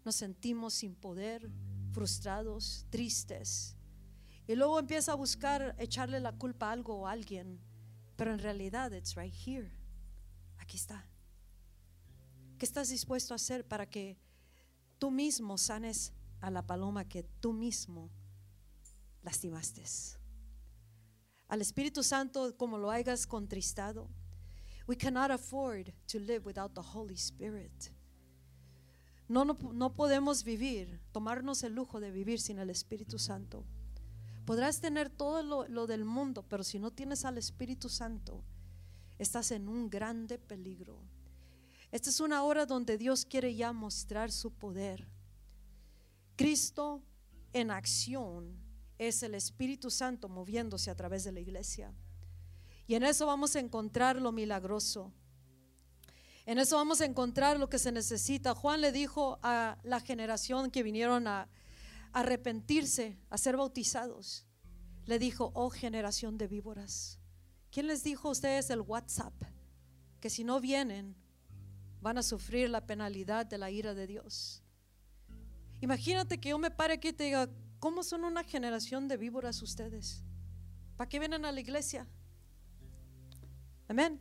nos sentimos sin poder, frustrados, tristes. Y luego empieza a buscar echarle la culpa a algo o a alguien, pero en realidad it's right here. Aquí está. ¿Qué estás dispuesto a hacer para que tú mismo sanes a la paloma que tú mismo lastimaste? Al Espíritu Santo como lo hayas contristado. We cannot afford to live without the Holy Spirit. No, no, podemos vivir, tomarnos el lujo de vivir sin el Espíritu Santo. Podrás tener todo lo, lo, del mundo, pero si no tienes al Espíritu Santo, estás en un grande peligro. Esta es una hora donde Dios quiere ya mostrar su poder. Cristo en acción es el Espíritu Santo moviéndose a través de la iglesia. Y en eso vamos a encontrar lo milagroso. En eso vamos a encontrar lo que se necesita. Juan le dijo a la generación que vinieron a arrepentirse, a ser bautizados. Le dijo, oh generación de víboras. ¿Quién les dijo a ustedes el WhatsApp? Que si no vienen, van a sufrir la penalidad de la ira de Dios. Imagínate que yo me pare aquí y te diga, ¿cómo son una generación de víboras ustedes? ¿Para qué vienen a la iglesia? Amén.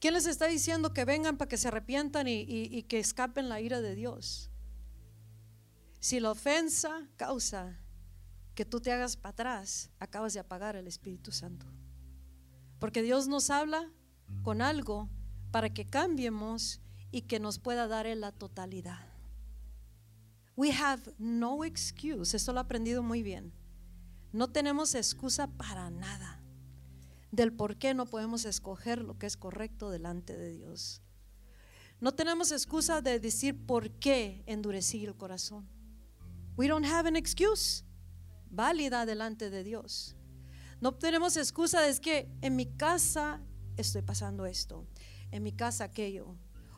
¿Quién les está diciendo que vengan para que se arrepientan y, que escapen la ira de Dios? Si la ofensa causa que tú te hagas para atrás, acabas de apagar el Espíritu Santo. Porque Dios nos habla con algo para que cambiemos y que nos pueda dar en la totalidad. We have no excuse, esto lo he aprendido muy bien. No tenemos excusa para nada del por qué no podemos escoger lo que es correcto delante de Dios. No tenemos excusa de decir por qué endurecí el corazón. We don't have an excuse válida delante de Dios. No tenemos excusa de que en mi casa estoy pasando esto, en mi casa aquello,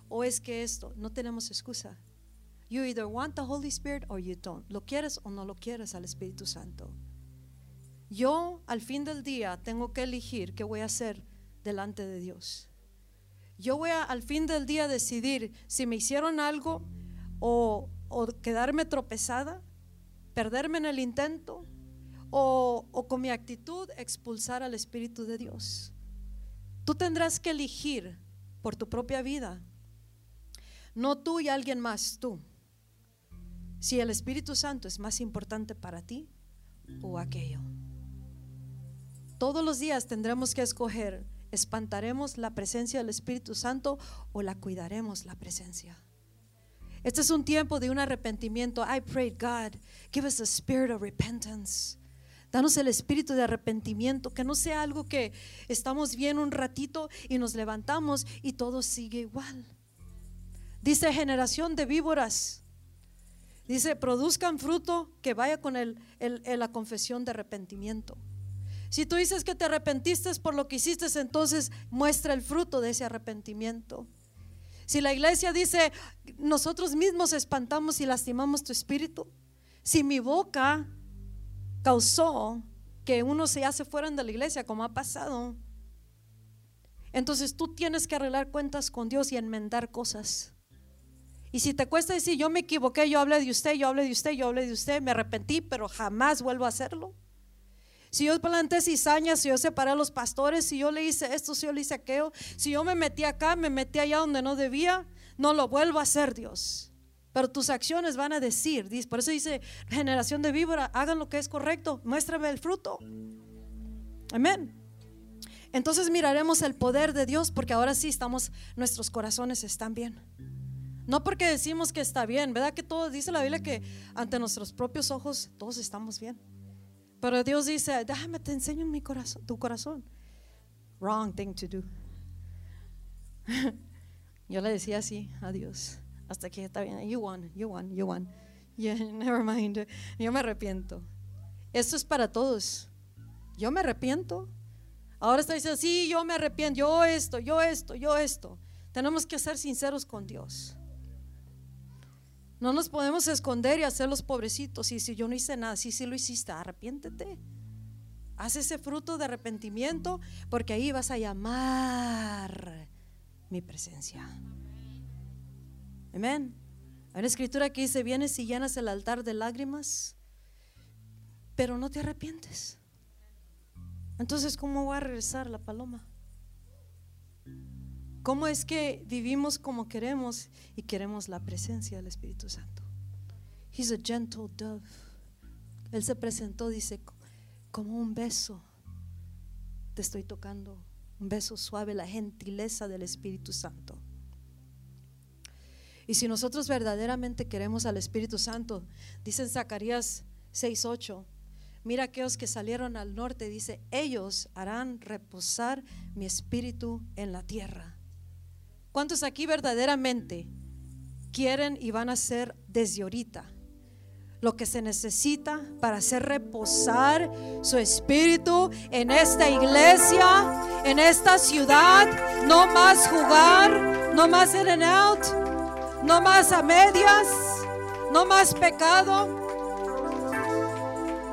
o es que esto. No tenemos excusa. You either want the Holy Spirit or you don't. Lo quieres o no lo quieres al Espíritu Santo. Yo al fin del día tengo que elegir qué voy a hacer delante de Dios. Yo voy a, al fin del día decidir si me hicieron algo o, quedarme tropezada, perderme en el intento o, o con mi actitud expulsar al Espíritu de Dios. Tú tendrás que elegir por tu propia vida, no tú y alguien más, tú. Si el Espíritu Santo es más importante para ti o aquello. Todos los días tendremos que escoger, espantaremos la presencia del Espíritu Santo o la cuidaremos la presencia. Este es un tiempo de un arrepentimiento. I pray, God, give us a spirit of repentance. Danos el espíritu de arrepentimiento, que no sea algo que estamos bien un ratito y nos levantamos y todo sigue igual. Dice generación de víboras. Dice, produzcan fruto que vaya con el, la confesión de arrepentimiento. Si tú dices que te arrepentiste por lo que hiciste, entonces muestra el fruto de ese arrepentimiento. Si la iglesia dice, nosotros mismos espantamos y lastimamos tu espíritu, si mi boca causó que uno se hace fuera de la iglesia, como ha pasado, entonces tú tienes que arreglar cuentas con Dios y enmendar cosas. Y si te cuesta decir, yo me equivoqué, yo hablé de usted, yo hablé de usted, yo hablé de usted, me arrepentí, pero jamás vuelvo a hacerlo si yo planté cizañas, si yo separé a los pastores, si yo le hice esto, si yo le hice aquello, si yo me metí acá, me metí allá donde no debía, no lo vuelvo a hacer, Dios. Pero tus acciones van a decir, por eso dice generación de víbora, hagan lo que es correcto, muéstrame el fruto. Amén. Entonces miraremos el poder de Dios porque ahora sí estamos, nuestros corazones están bien. No porque decimos que está bien, ¿verdad? Que todo dice la Biblia que ante nuestros propios ojos todos estamos bien. Pero Dios dice, déjame te enseño mi corazón, tu corazón. Wrong thing to do. Yo le decía así a Dios, hasta que está bien, you won, you won, you won. Yeah, never mind. Yo me arrepiento. Esto es para todos. Yo me arrepiento. Ahora está diciendo, sí, yo me arrepiento, yo esto, yo esto, yo esto. Tenemos que ser sinceros con Dios. No nos podemos esconder y hacer los pobrecitos. Y si yo no hice nada, sí, sí lo hiciste, arrepiéntete. Haz ese fruto de arrepentimiento porque ahí vas a llamar mi presencia. Amén. Hay una escritura que dice, vienes y llenas el altar de lágrimas, pero no te arrepientes. Entonces, ¿cómo va a regresar la paloma? ¿Cómo es que vivimos como queremos y queremos la presencia del Espíritu Santo? He's a gentle dove. Él se presentó, dice, como un beso. Te estoy tocando, un beso suave, la gentileza del Espíritu Santo. Y si nosotros verdaderamente queremos al Espíritu Santo, dice en Zacarías 6:8, mira aquellos que salieron al norte, dice, ellos harán reposar mi espíritu en la tierra. ¿Cuántos aquí verdaderamente quieren y van a hacer desde ahorita lo que se necesita para hacer reposar su espíritu en esta iglesia, en esta ciudad? No más jugar, no más in and out, no más a medias, no más pecado.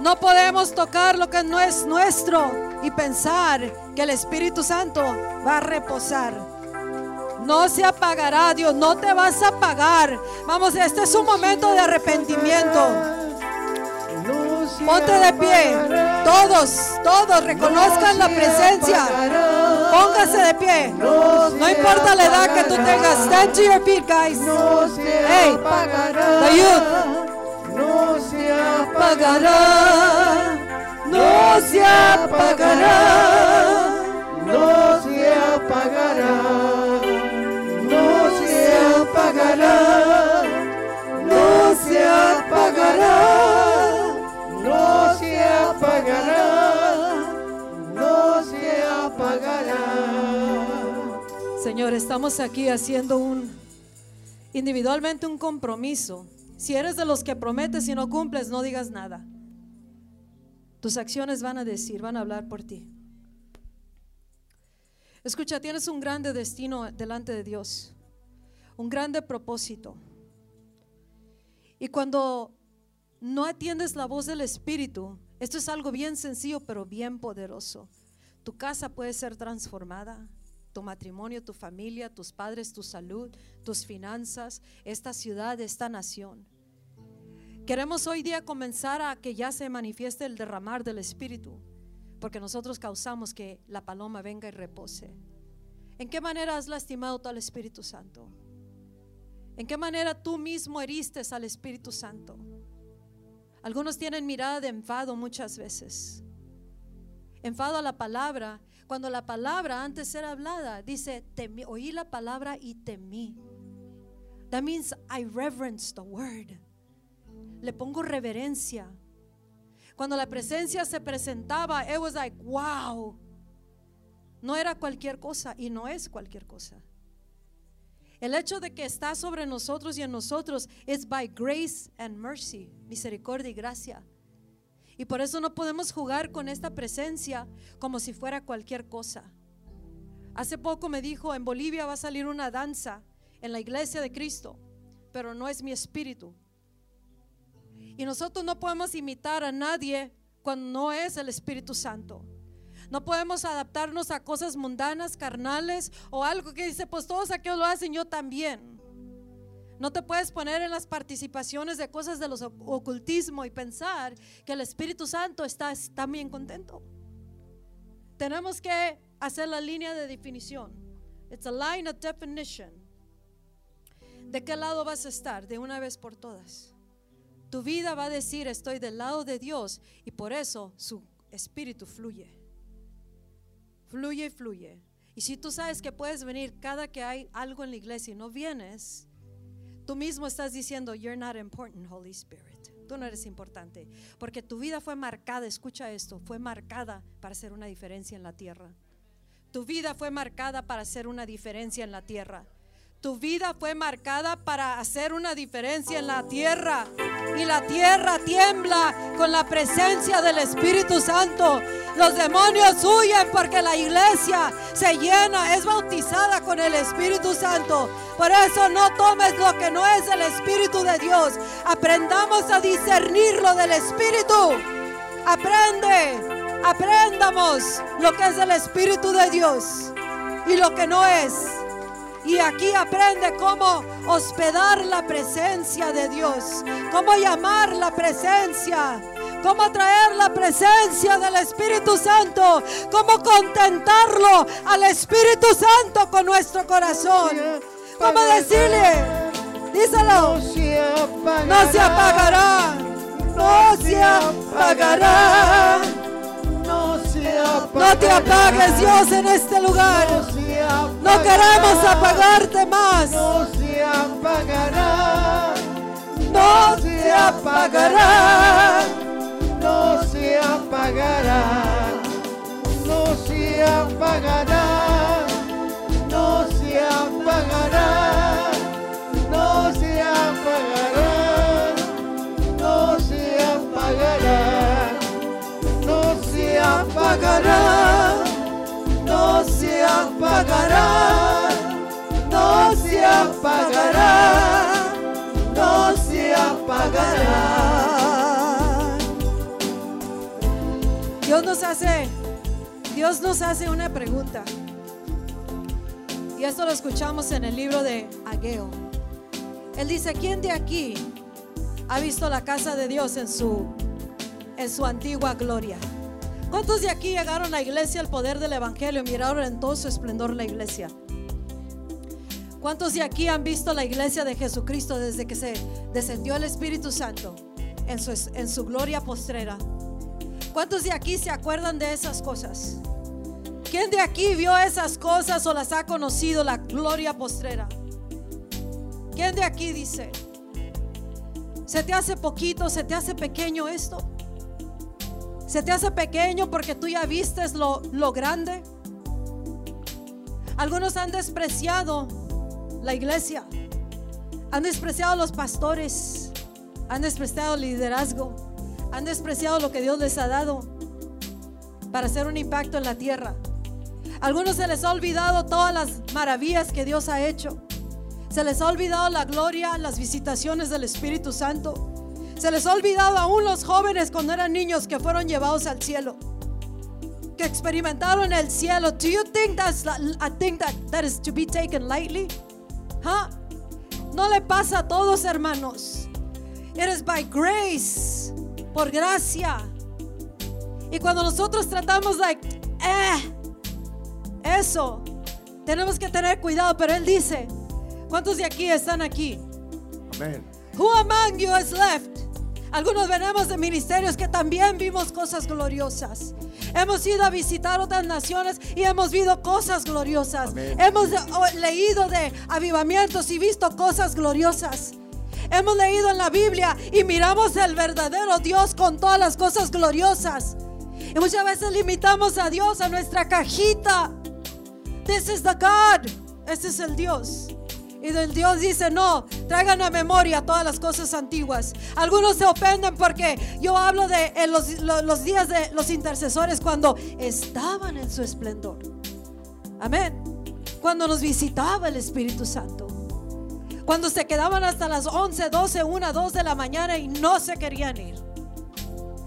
No podemos tocar lo que no es nuestro y pensar que el Espíritu Santo va a reposar. No se apagará, Dios, no te vas a apagar. Vamos, este es un momento de arrepentimiento. Ponte de pie. Todos, todos reconozcan la presencia. Póngase de pie. No importa la edad que tú tengas. Stand to your feet, guys. Hey, the youth. No se apagará, No se apagará. no se apagará, Señor, estamos aquí haciendo un individualmente un compromiso. Si eres de los que prometes y no cumples, no digas nada. Tus acciones van a decir, van a hablar por ti. Escucha, tienes un grande destino delante de Dios, un grande propósito. Y cuando no atiendes la voz del Espíritu, esto es algo bien sencillo, pero bien poderoso. Tu casa puede ser transformada, tu matrimonio, tu familia, tus padres, tu salud, tus finanzas, esta ciudad, esta nación. Queremos hoy día comenzar a que ya se manifieste el derramar del Espíritu, porque nosotros causamos que la paloma venga y repose. ¿En qué manera has lastimado al Espíritu Santo? ¿En qué manera tú mismo heriste al Espíritu Santo? Algunos tienen mirada de enfado muchas veces. Enfado a la palabra, cuando la palabra antes era hablada, dice, temí, oí la palabra y temí. That means I reverence the word. Le pongo reverencia. Cuando la presencia se presentaba, it was like, wow. No era cualquier cosa y no es cualquier cosa. El hecho de que está sobre nosotros y en nosotros es by grace and mercy, misericordia y gracia. Y por eso no podemos jugar con esta presencia como si fuera cualquier cosa. Hace poco me dijo, en Bolivia va a salir una danza en la iglesia de Cristo, pero no es mi espíritu. Y nosotros no podemos imitar a nadie cuando no es el Espíritu Santo. No podemos adaptarnos a cosas mundanas, carnales o algo que dice, pues todos aquellos lo hacen, yo también. No te puedes poner en las participaciones de cosas de los ocultismo y pensar que el Espíritu Santo está también contento. Tenemos que hacer la línea de definición. It's a line of definition. ¿De qué lado vas a estar de una vez por todas? Tu vida va a decir, estoy del lado de Dios y por eso su espíritu fluye. Fluye y fluye. Y si tú sabes que puedes venir cada que hay algo en la iglesia y no vienes, tú mismo estás diciendo, you're not important, Holy Spirit. Tú no eres importante. Porque tu vida fue marcada, escucha esto, fue marcada para hacer una diferencia en la tierra. Tu vida fue marcada para hacer una diferencia en la tierra. Tu vida fue marcada para hacer una diferencia en la tierra. Y la tierra tiembla con la presencia del Espíritu Santo. Los demonios huyen porque la iglesia se llena, es bautizada con el Espíritu Santo. Por eso no tomes lo que no es el Espíritu de Dios. Aprendamos a discernir lo del Espíritu. Aprende, aprendamos lo que es el Espíritu de Dios y lo que no es. Y aquí aprende cómo hospedar la presencia de Dios, cómo llamar la presencia, cómo traer la presencia del Espíritu Santo, cómo contentarlo al Espíritu Santo con nuestro corazón, cómo decirle, díselo, No se apagará. no se apagará, no se apagará. No te apagues Dios en este lugar. No queremos apagarte más. No se apagará. No se apagará. No se apagará. No se apagará. Apagará. No se apagará. No se apagará. No se apagará. Dios nos hace, Dios nos hace una pregunta. Y esto lo escuchamos en el libro de Ageo. Él dice, ¿quién de aquí ha visto la casa de Dios en su, en su antigua gloria? ¿Cuántos de aquí llegaron a la iglesia al poder del Evangelio miraron en todo su esplendor la iglesia? ¿Cuántos de aquí han visto la iglesia de Jesucristo desde que se descendió el Espíritu Santo en su, en su gloria postrera? ¿Cuántos de aquí se acuerdan de esas cosas? ¿Quién de aquí vio esas cosas o las ha conocido la gloria postrera? ¿Quién de aquí dice, se te hace poquito, se te hace pequeño esto? ¿Se te hace pequeño porque tú ya vistes lo, lo grande? Algunos han despreciado la iglesia, han despreciado los pastores, han despreciado el liderazgo, han despreciado lo que Dios les ha dado para hacer un impacto en la tierra. Algunos se les ha olvidado todas las maravillas que Dios ha hecho. Se les ha olvidado la gloria, las visitaciones del Espíritu Santo. Se les ha olvidado aún los jóvenes cuando eran niños que fueron llevados al cielo. Que experimentaron el cielo. Do you think that's a thing that, that is to be taken lightly? Huh? No le pasa a todos, hermanos. It is by grace, por gracia. Y cuando nosotros tratamos like, eh, eso, tenemos que tener cuidado. Pero él dice, ¿cuántos de aquí están aquí? Amen. Who among you is left? Algunos venimos de ministerios que también vimos cosas gloriosas. Hemos ido a visitar otras naciones y hemos visto cosas gloriosas. Amén. Hemos leído de avivamientos y visto cosas gloriosas. Hemos leído en la Biblia y miramos el verdadero Dios con todas las cosas gloriosas. Y muchas veces limitamos a Dios a nuestra cajita. This is the God. Este es el Dios. Y Dios dice, no, traigan a memoria todas las cosas antiguas. Algunos se ofenden porque yo hablo de los, lo- los días de los intercesores cuando estaban en su esplendor. Amén. Cuando nos visitaba el Espíritu Santo. Cuando se quedaban hasta las 11, 12, 1, 2 de la mañana y no se querían ir.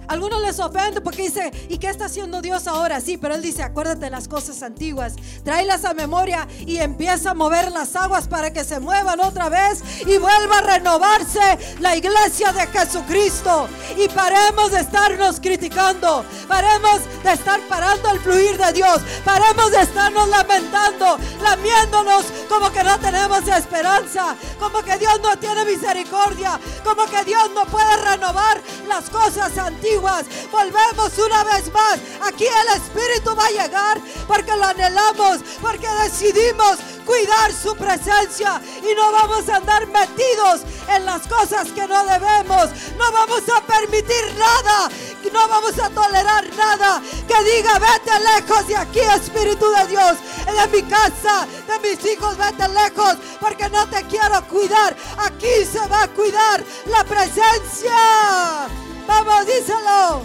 Algunos les ofende porque dice, ¿y qué está haciendo Dios ahora? Sí, pero Él dice, acuérdate de las cosas antiguas, tráelas a memoria y empieza a mover las aguas para que se muevan otra vez y vuelva a renovarse la iglesia de Jesucristo. Y paremos de estarnos criticando, paremos de estar parando el fluir de Dios, paremos de estarnos lamentando, lamiéndonos como que no tenemos esperanza, como que Dios no tiene misericordia, como que Dios no puede renovar las cosas antiguas. Volvemos una vez más. Aquí el Espíritu va a llegar porque lo anhelamos, porque decidimos cuidar su presencia y no vamos a andar metidos en las cosas que no debemos. No vamos a permitir nada. no vamos a tolerar nada que diga, vete lejos de aquí, Espíritu de Dios, de mi casa, de mis hijos, vete lejos, porque no te quiero cuidar. Aquí se va a cuidar la presencia. Vamos, díselo.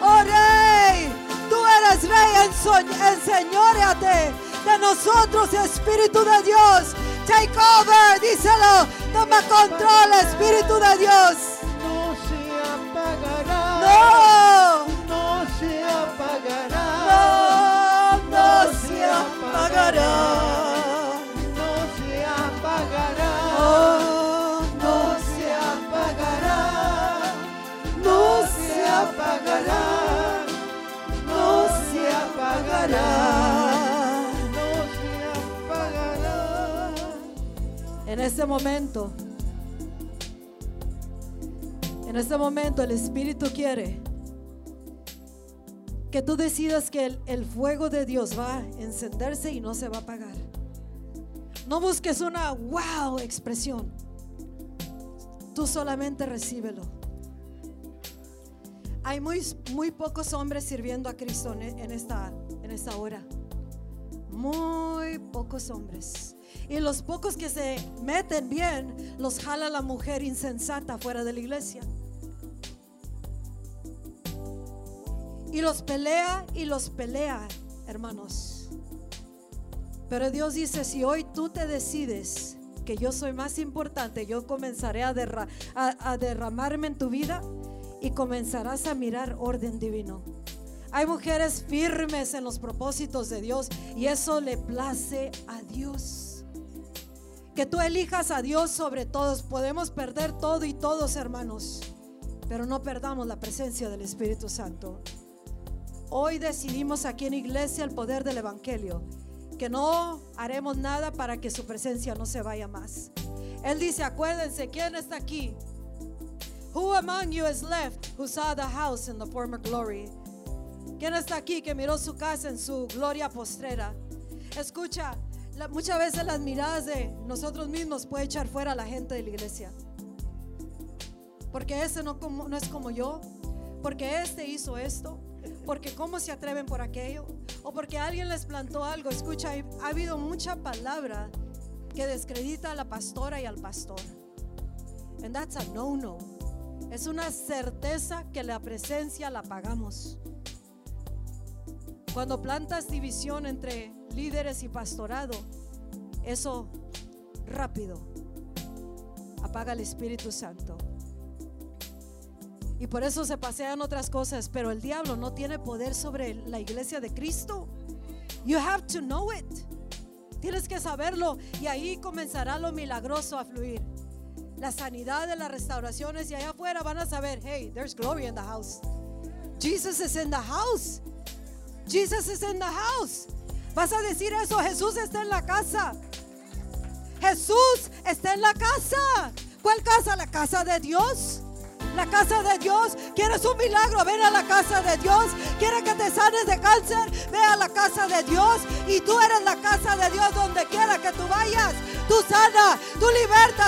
Oh Rey, tú eres Rey, enseñórate de nosotros, Espíritu de Dios. Take over, díselo. Toma control, Espíritu de Dios. No se apagará. No, No se apagará. no, no se apagará. No se apagará. En este momento, en este momento el Espíritu quiere que tú decidas que el, el fuego de Dios va a encenderse y no se va a apagar. No busques una wow expresión. Tú solamente recíbelo. Hay muy, muy pocos hombres sirviendo a Cristo en, esta, en esta hora. Muy pocos hombres. Y los pocos que se meten bien, los jala la mujer insensata fuera de la iglesia. Y los pelea y los pelea, hermanos. Pero Dios dice, si hoy tú te decides que yo soy más importante, yo comenzaré a- a derramarme en tu vida y comenzarás a mirar orden divino. Hay mujeres firmes en los propósitos de Dios y eso le place a Dios. Que tú elijas a Dios sobre todos. Podemos perder todo y todos, hermanos, pero no perdamos la presencia del Espíritu Santo. Hoy decidimos aquí en iglesia el poder del Evangelio, que no haremos nada para que su presencia no se vaya más. Él dice, acuérdense, ¿quién está aquí? Who among you is left who saw the house in the former glory? ¿Quién está aquí que miró su casa en su gloria postrera? Escucha, la- muchas veces las miradas de nosotros mismos puede echar fuera a la gente de la iglesia. Porque ese no, como- no es como yo. Porque este hizo esto. Porque cómo se atreven por aquello. O porque alguien les plantó algo. Escucha, ha habido mucha palabra que descredita a la pastora y al pastor. And that's a no-no. Es una certeza que la presencia la pagamos. Cuando plantas división entre líderes y pastorado, eso rápido apaga el Espíritu Santo. Y por eso se pasean otras cosas, pero el diablo no tiene poder sobre la iglesia de Cristo. You have to know it. Tienes que saberlo y ahí comenzará lo milagroso a fluir. La sanidad de las restauraciones y allá afuera van a saber, hey, there's glory in the house. Jesus is in the house. Jesus is in the house. Vas a decir eso, Jesús está en la casa. Jesús está en la casa. ¿Cuál casa? La casa de Dios. La casa de Dios. ¿Quieres un milagro? Ven a la casa de Dios. ¿Quieres que te sanes de cáncer? Ve a la casa de Dios. Y tú eres la casa de Dios donde quiera que tú vayas. Tú sana, tú liberta.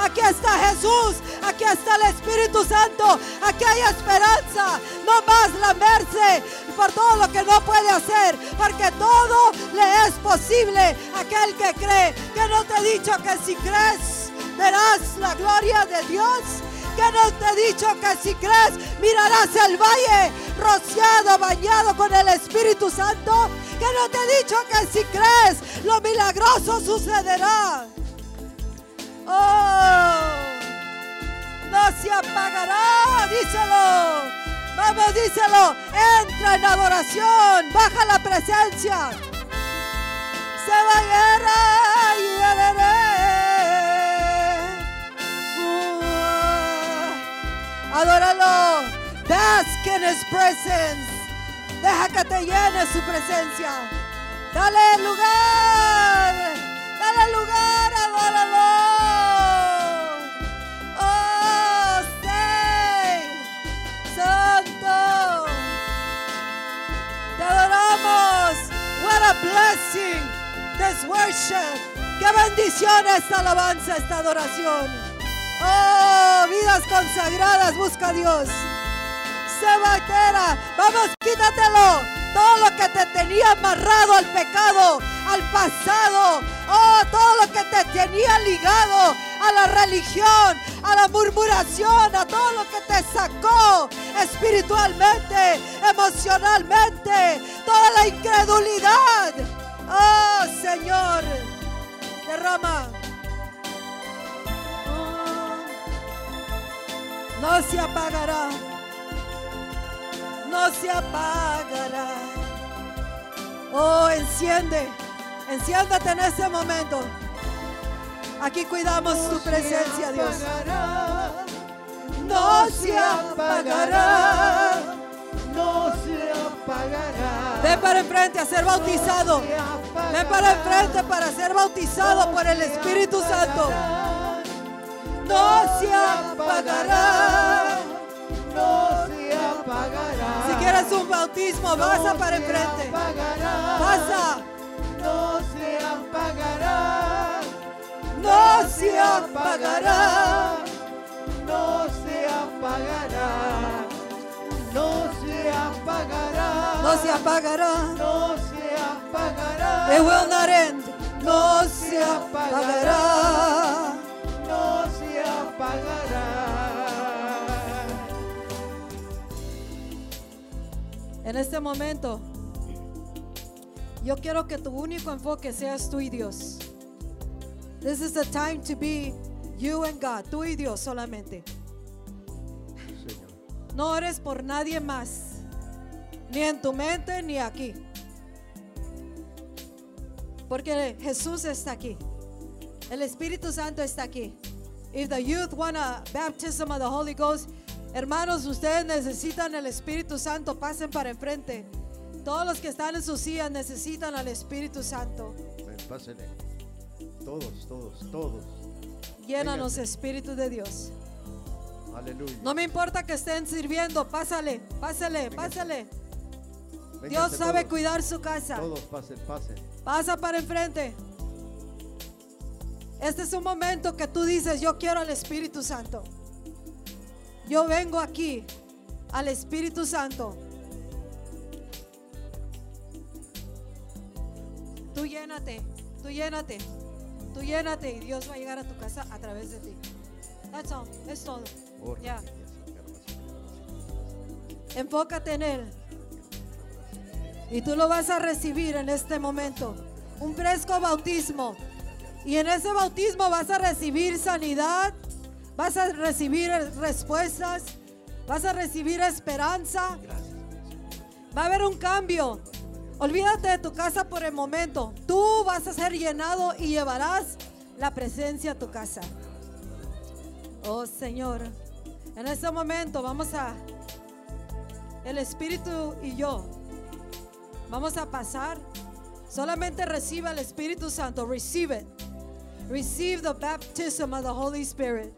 Aquí está Jesús. Aquí está el Espíritu Santo. Aquí hay esperanza. No más lamerse por todo lo que no puede hacer. Porque todo le es posible a aquel que cree. Que no te he dicho que si crees verás la gloria de Dios. Que no te he dicho que si crees mirarás el valle rociado, bañado con el Espíritu Santo. Que no te he dicho que si crees lo milagroso sucederá. Oh, no se apagará, díselo. Vamos, díselo. Entra en adoración, baja la presencia. Se va a Adóralo. Bask in his presence. Deja que te llene su presencia. Dale lugar. Dale lugar, adóralo. Oh, sí. Santo. Te adoramos. What a blessing. This worship. Qué bendición esta alabanza, esta adoración. Oh, vidas consagradas, busca Dios. Sheba Tera. Vamos, quítatelo. Todo lo que te tenía amarrado al pecado, al pasado. Oh, todo lo que te tenía ligado a la religión, a la murmuración, a todo lo que te sacó espiritualmente, emocionalmente, toda la incredulidad. Oh, Señor, derrama. No se apagará. No se apagará. Oh, enciende. Enciéndate en este momento. Aquí cuidamos tu presencia, Dios. No se apagará. No se apagará. Ven para enfrente a ser bautizado. Ven para enfrente para ser bautizado por el Espíritu Santo. No se apagará. No se apagará. Si quieres un bautismo, pasa para enfrente. Pasa. No se apagará. No se apagará. No se apagará. No se apagará. No se apagará. No se apagará. It will not end. No se apagará. En este momento, yo quiero que tu único enfoque seas tú y Dios. This is the time to be you and God, tú y Dios solamente. No eres por nadie más, ni en tu mente ni aquí. Porque Jesús está aquí. El Espíritu Santo está aquí. If the youth want a baptism of the Holy Ghost, hermanos, ustedes necesitan el Espíritu Santo, pasen para enfrente. Todos los que están en sus sillas necesitan al Espíritu Santo. Ven, pásenle. Todos, todos, todos. Llénanos. Espíritu de Dios. Aleluya. No me importa que estén sirviendo, pásale, pásale, pásale. Dios sabe todos. cuidar su casa. Todos pasen, pasen. Pasa para enfrente. Este es un momento que tú dices, yo quiero al Espíritu Santo. Yo vengo aquí al Espíritu Santo. Tú llénate, tú llénate, tú llénate y Dios va a llegar a tu casa a través de ti. That's all, es todo. Ya. Enfócate en Él. Y tú lo vas a recibir en este momento. Un fresco bautismo. Y en ese bautismo vas a recibir sanidad. Vas a recibir respuestas. Vas a recibir esperanza. Va a haber un cambio. Olvídate de tu casa por el momento. Tú vas a ser llenado y llevarás la presencia a tu casa. Oh Señor, en este momento vamos a, el Espíritu y yo, vamos a pasar. Solamente reciba el Espíritu Santo. Receive it. Receive the baptism of the Holy Spirit.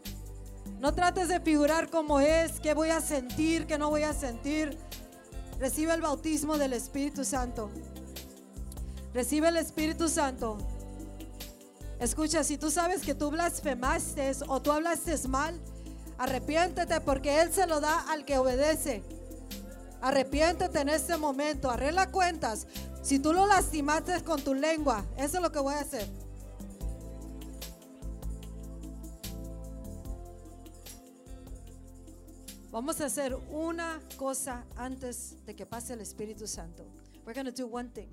No trates de figurar cómo es, qué voy a sentir, qué no voy a sentir. Recibe el bautismo del Espíritu Santo. Recibe el Espíritu Santo. Escucha, si tú sabes que tú blasfemaste o tú hablaste mal, arrepiéntete porque Él se lo da al que obedece. Arrepiéntete en este momento, arregla cuentas. Si tú lo lastimaste con tu lengua, eso es lo que voy a hacer. Vamos a hacer una cosa antes de que pase el Espíritu Santo. We're going to do one thing.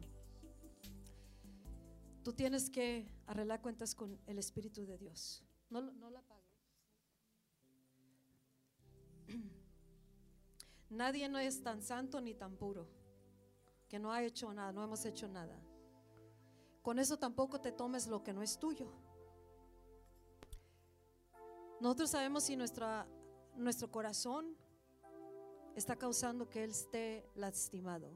Tú tienes que arreglar cuentas con el Espíritu de Dios. No, no la apagues. Nadie no es tan santo ni tan puro que no ha hecho nada, no hemos hecho nada. Con eso tampoco te tomes lo que no es tuyo. Nosotros sabemos si nuestra, nuestro corazón está causando que Él esté lastimado.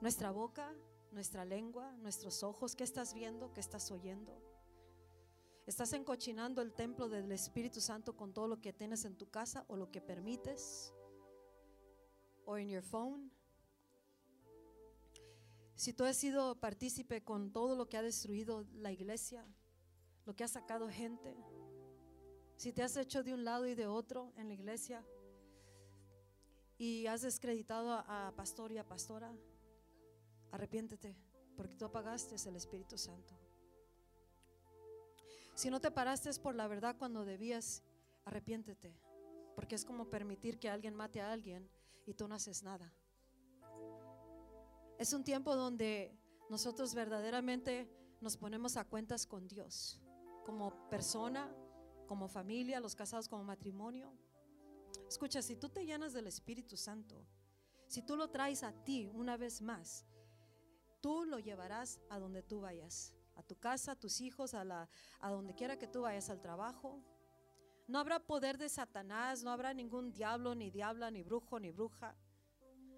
Nuestra boca, nuestra lengua, nuestros ojos, ¿qué estás viendo? ¿Qué estás oyendo? ¿Estás encochinando el templo del Espíritu Santo con todo lo que tienes en tu casa o lo que permites? ¿O en your phone? Si tú has sido partícipe con todo lo que ha destruido la iglesia, lo que ha sacado gente, si te has hecho de un lado y de otro en la iglesia, y has descreditado a, pastor y a pastora, arrepiéntete, porque tú apagaste el Espíritu Santo. Si no te paraste por la verdad cuando debías, arrepiéntete, porque es como permitir que alguien mate a alguien y tú no haces nada. Es un tiempo donde nosotros verdaderamente nos ponemos a cuentas con Dios, como persona, como familia, los casados como matrimonio. Escucha, si tú te llenas del Espíritu Santo, si tú lo traes a ti una vez más, tú lo llevarás a donde tú vayas, a tu casa, a tus hijos, a, a donde quiera que tú vayas al trabajo. No habrá poder de Satanás, no habrá ningún diablo, ni diabla, ni brujo, ni bruja,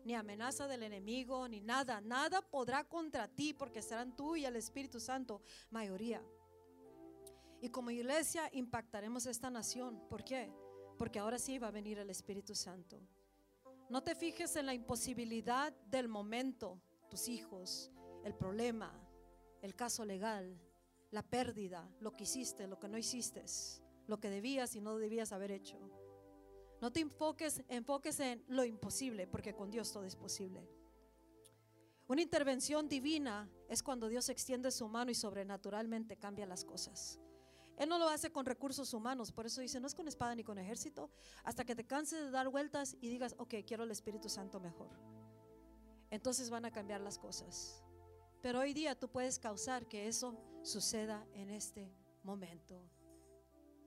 ni amenaza del enemigo, ni nada. Nada podrá contra ti porque serán tú y el Espíritu Santo mayoría. Y como iglesia impactaremos esta nación. ¿Por qué? Porque ahora sí va a venir el Espíritu Santo. No te fijes en la imposibilidad del momento, tus hijos, el problema, el caso legal, la pérdida, lo que hiciste, lo que no hiciste, lo que debías y no debías haber hecho. No te enfoques, enfoques en lo imposible, porque con Dios todo es posible. Una intervención divina es cuando Dios extiende su mano y sobrenaturalmente cambia las cosas. Él no lo hace con recursos humanos, por eso dice, no es con espada ni con ejército, hasta que te canses de dar vueltas y digas, ok, quiero el Espíritu Santo mejor. Entonces van a cambiar las cosas. Pero hoy día tú puedes causar que eso suceda en este momento.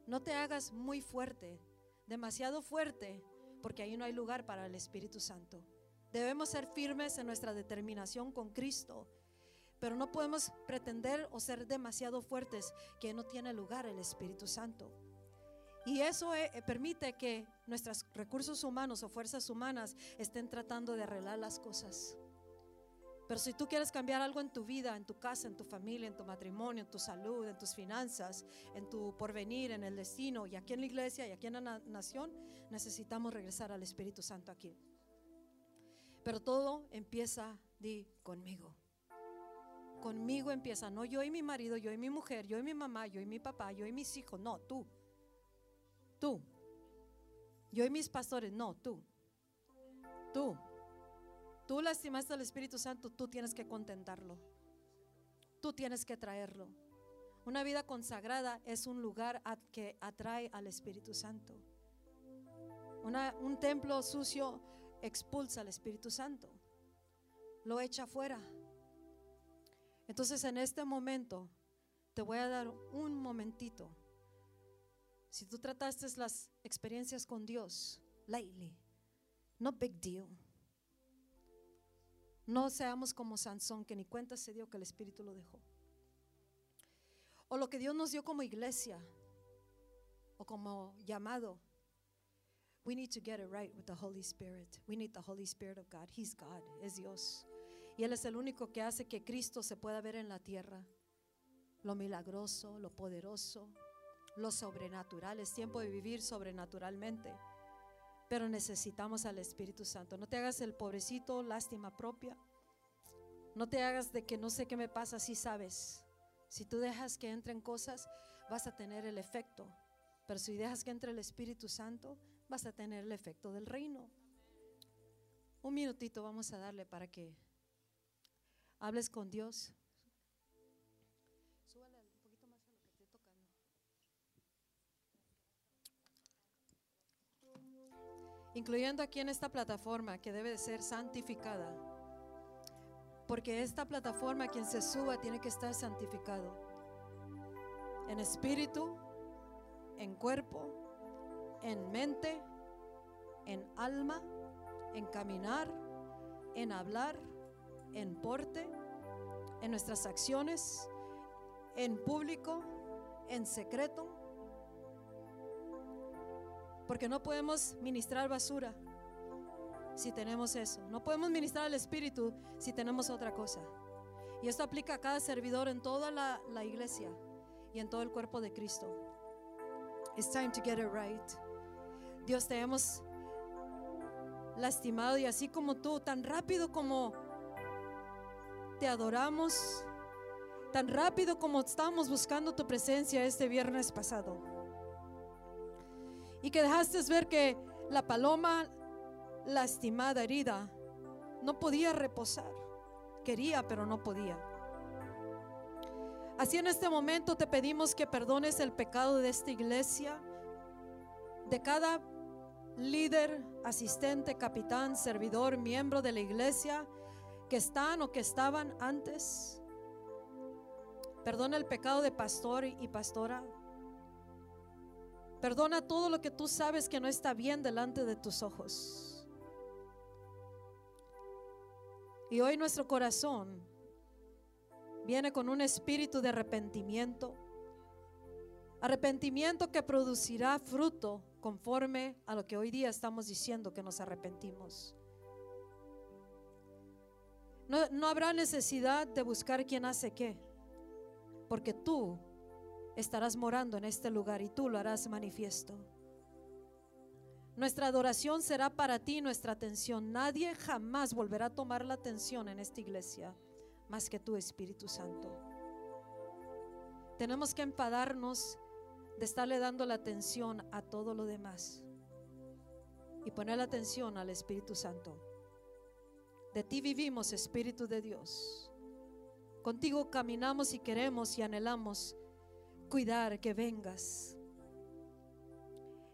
No te hagas muy fuerte, demasiado fuerte, porque ahí no hay lugar para el Espíritu Santo. Debemos ser firmes en nuestra determinación con Cristo pero no podemos pretender o ser demasiado fuertes que no tiene lugar el Espíritu Santo. Y eso eh, eh, permite que nuestros recursos humanos o fuerzas humanas estén tratando de arreglar las cosas. Pero si tú quieres cambiar algo en tu vida, en tu casa, en tu familia, en tu matrimonio, en tu salud, en tus finanzas, en tu porvenir, en el destino y aquí en la iglesia y aquí en la nación, necesitamos regresar al Espíritu Santo aquí. Pero todo empieza, di, conmigo conmigo empieza, no yo y mi marido, yo y mi mujer, yo y mi mamá, yo y mi papá, yo y mis hijos, no, tú. Tú. Yo y mis pastores, no, tú. Tú. Tú lastimaste al Espíritu Santo, tú tienes que contentarlo. Tú tienes que traerlo. Una vida consagrada es un lugar que atrae al Espíritu Santo. un templo sucio expulsa al Espíritu Santo. Lo echa fuera. Entonces en este momento te voy a dar un momentito. Si tú trataste las experiencias con Dios lightly, no big deal. No seamos como Sansón, que ni cuenta se dio que el Espíritu lo dejó. O lo que Dios nos dio como iglesia o como llamado. We need to get it right with the Holy Spirit. We need the Holy Spirit of God. He's God, es Dios. Y Él es el único que hace que Cristo se pueda ver en la tierra. Lo milagroso, lo poderoso, lo sobrenatural. Es tiempo de vivir sobrenaturalmente. Pero necesitamos al Espíritu Santo. No te hagas el pobrecito, lástima propia. No te hagas de que no sé qué me pasa, si sabes. Si tú dejas que entren cosas, vas a tener el efecto. Pero si dejas que entre el Espíritu Santo, vas a tener el efecto del reino. Un minutito vamos a darle para que hables con Dios. Incluyendo aquí en esta plataforma que debe de ser santificada. Porque esta plataforma, quien se suba, tiene que estar santificado. En espíritu, en cuerpo, en mente, en alma, en caminar, en hablar en porte, en nuestras acciones, en público, en secreto. Porque no podemos ministrar basura si tenemos eso. No podemos ministrar el Espíritu si tenemos otra cosa. Y esto aplica a cada servidor en toda la, la iglesia y en todo el cuerpo de Cristo. It's time to get it right. Dios te hemos lastimado y así como tú, tan rápido como te adoramos tan rápido como estábamos buscando tu presencia este viernes pasado. Y que dejaste ver que la paloma lastimada, herida, no podía reposar. Quería, pero no podía. Así en este momento te pedimos que perdones el pecado de esta iglesia, de cada líder, asistente, capitán, servidor, miembro de la iglesia que están o que estaban antes. Perdona el pecado de pastor y pastora. Perdona todo lo que tú sabes que no está bien delante de tus ojos. Y hoy nuestro corazón viene con un espíritu de arrepentimiento. Arrepentimiento que producirá fruto conforme a lo que hoy día estamos diciendo que nos arrepentimos. No, habrá necesidad de buscar quién hace qué, porque tú estarás morando en este lugar y tú lo harás manifiesto. Nuestra adoración será para ti nuestra atención. Nadie jamás volverá a tomar la atención en esta iglesia más que tú, Espíritu Santo. Tenemos que empadarnos de estarle dando la atención a todo lo demás y poner la atención al Espíritu Santo. De ti vivimos, Espíritu de Dios. Contigo caminamos y queremos y anhelamos cuidar que vengas.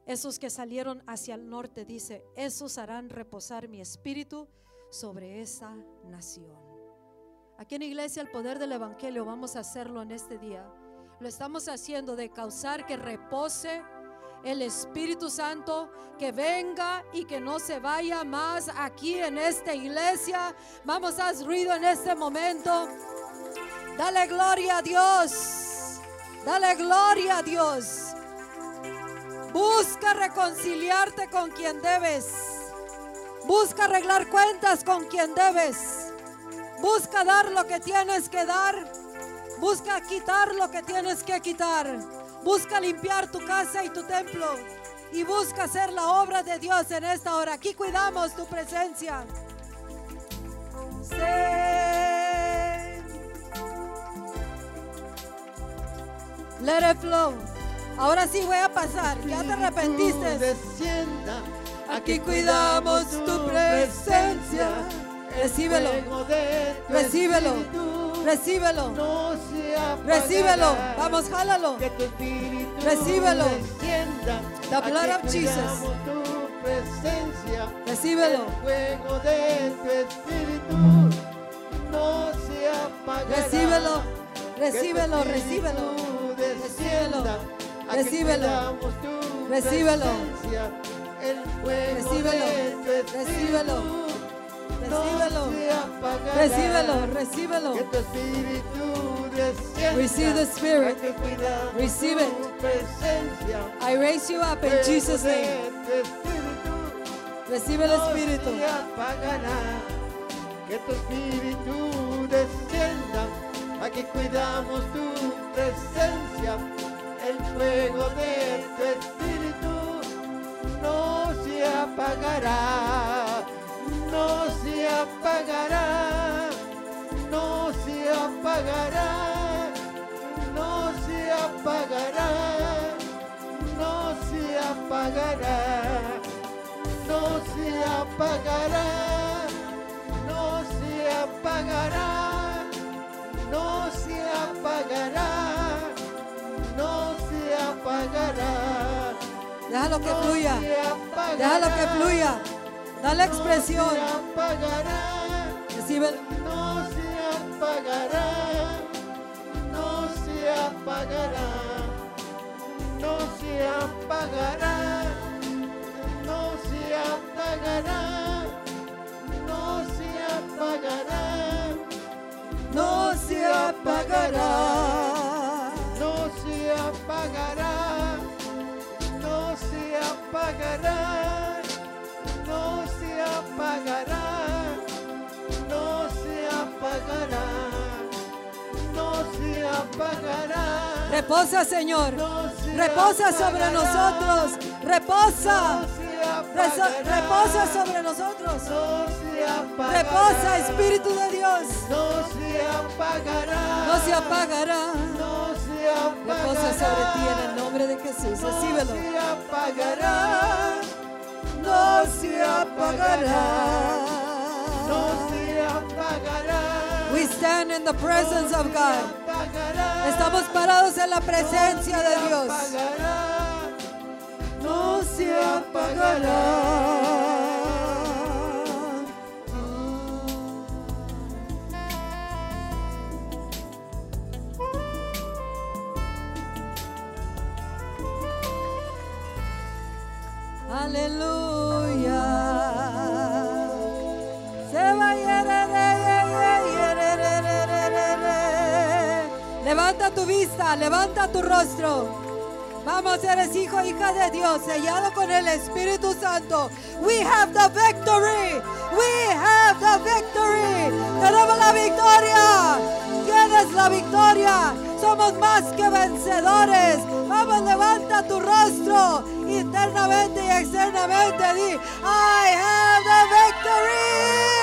Esos que salieron hacia el norte, dice, esos harán reposar mi espíritu sobre esa nación. Aquí en Iglesia, el poder del Evangelio, vamos a hacerlo en este día. Lo estamos haciendo de causar que repose el Espíritu Santo, que venga y que no se vaya más aquí en esta iglesia. Vamos a hacer ruido en este momento. Dale gloria a Dios. Dale gloria a Dios. Busca reconciliarte con quien debes. Busca arreglar cuentas con quien debes. Busca dar lo que tienes que dar. Busca quitar lo que tienes que quitar. Busca limpiar tu casa y tu templo. Y busca hacer la obra de Dios en esta hora. Aquí cuidamos tu presencia. Let it flow. Ahora sí voy a pasar. Ya te arrepentiste. Descienda. Aquí cuidamos tu presencia. Recíbelo. Recíbelo. Recíbelo. Recíbelo. Vamos, jálalo. Recíbelo. The blood of Jesus. Recíbelo. Recíbelo. Recíbelo. Recíbelo. Recíbelo. Recíbelo. Recíbelo. Recíbelo. Recíbelo. Recíbelo. Recíbelo. Que tu espíritu descienda. Receive the Spirit. Receive presencia. I raise you up in Jesus' name. Recibe el Espíritu. Que tu espíritu descienda. Aquí cuidamos tu presencia. El fuego de tu apagará, no se apagará, no se apagará, no se apagará. Déjalo que no fluya. apagará, Déjalo que fluya. Dale expresión. No se apagará, Recibe. no se apagará, no se apagará, no se apagará, apagará. no se apagará, no se apagará, no se apagará, no se apagará, no se apagará. Reposa, Señor. No se Reposa sobre nosotros. Reposa. No. Reposa sobre nosotros. No. Reposa, Espíritu de Dios. No se apagará. No se apagará. No se apagará. Reposa sobre ti en el nombre de Jesús. No Recíbelo. se apagará. no se apagará. no se apagará. We stand in the presence of God. Estamos parados en la presencia de Dios. No se apagará. Aleluya. Se va. Levanta tu vista, levanta tu rostro. Vamos, eres hijo, hija de Dios, sellado con el Espíritu Santo. We have the victory. We have the victory. Tenemos la victoria. Tienes la victoria. Somos más que vencedores. Vamos, levanta tu rostro internamente y externamente. Di, I have the victory.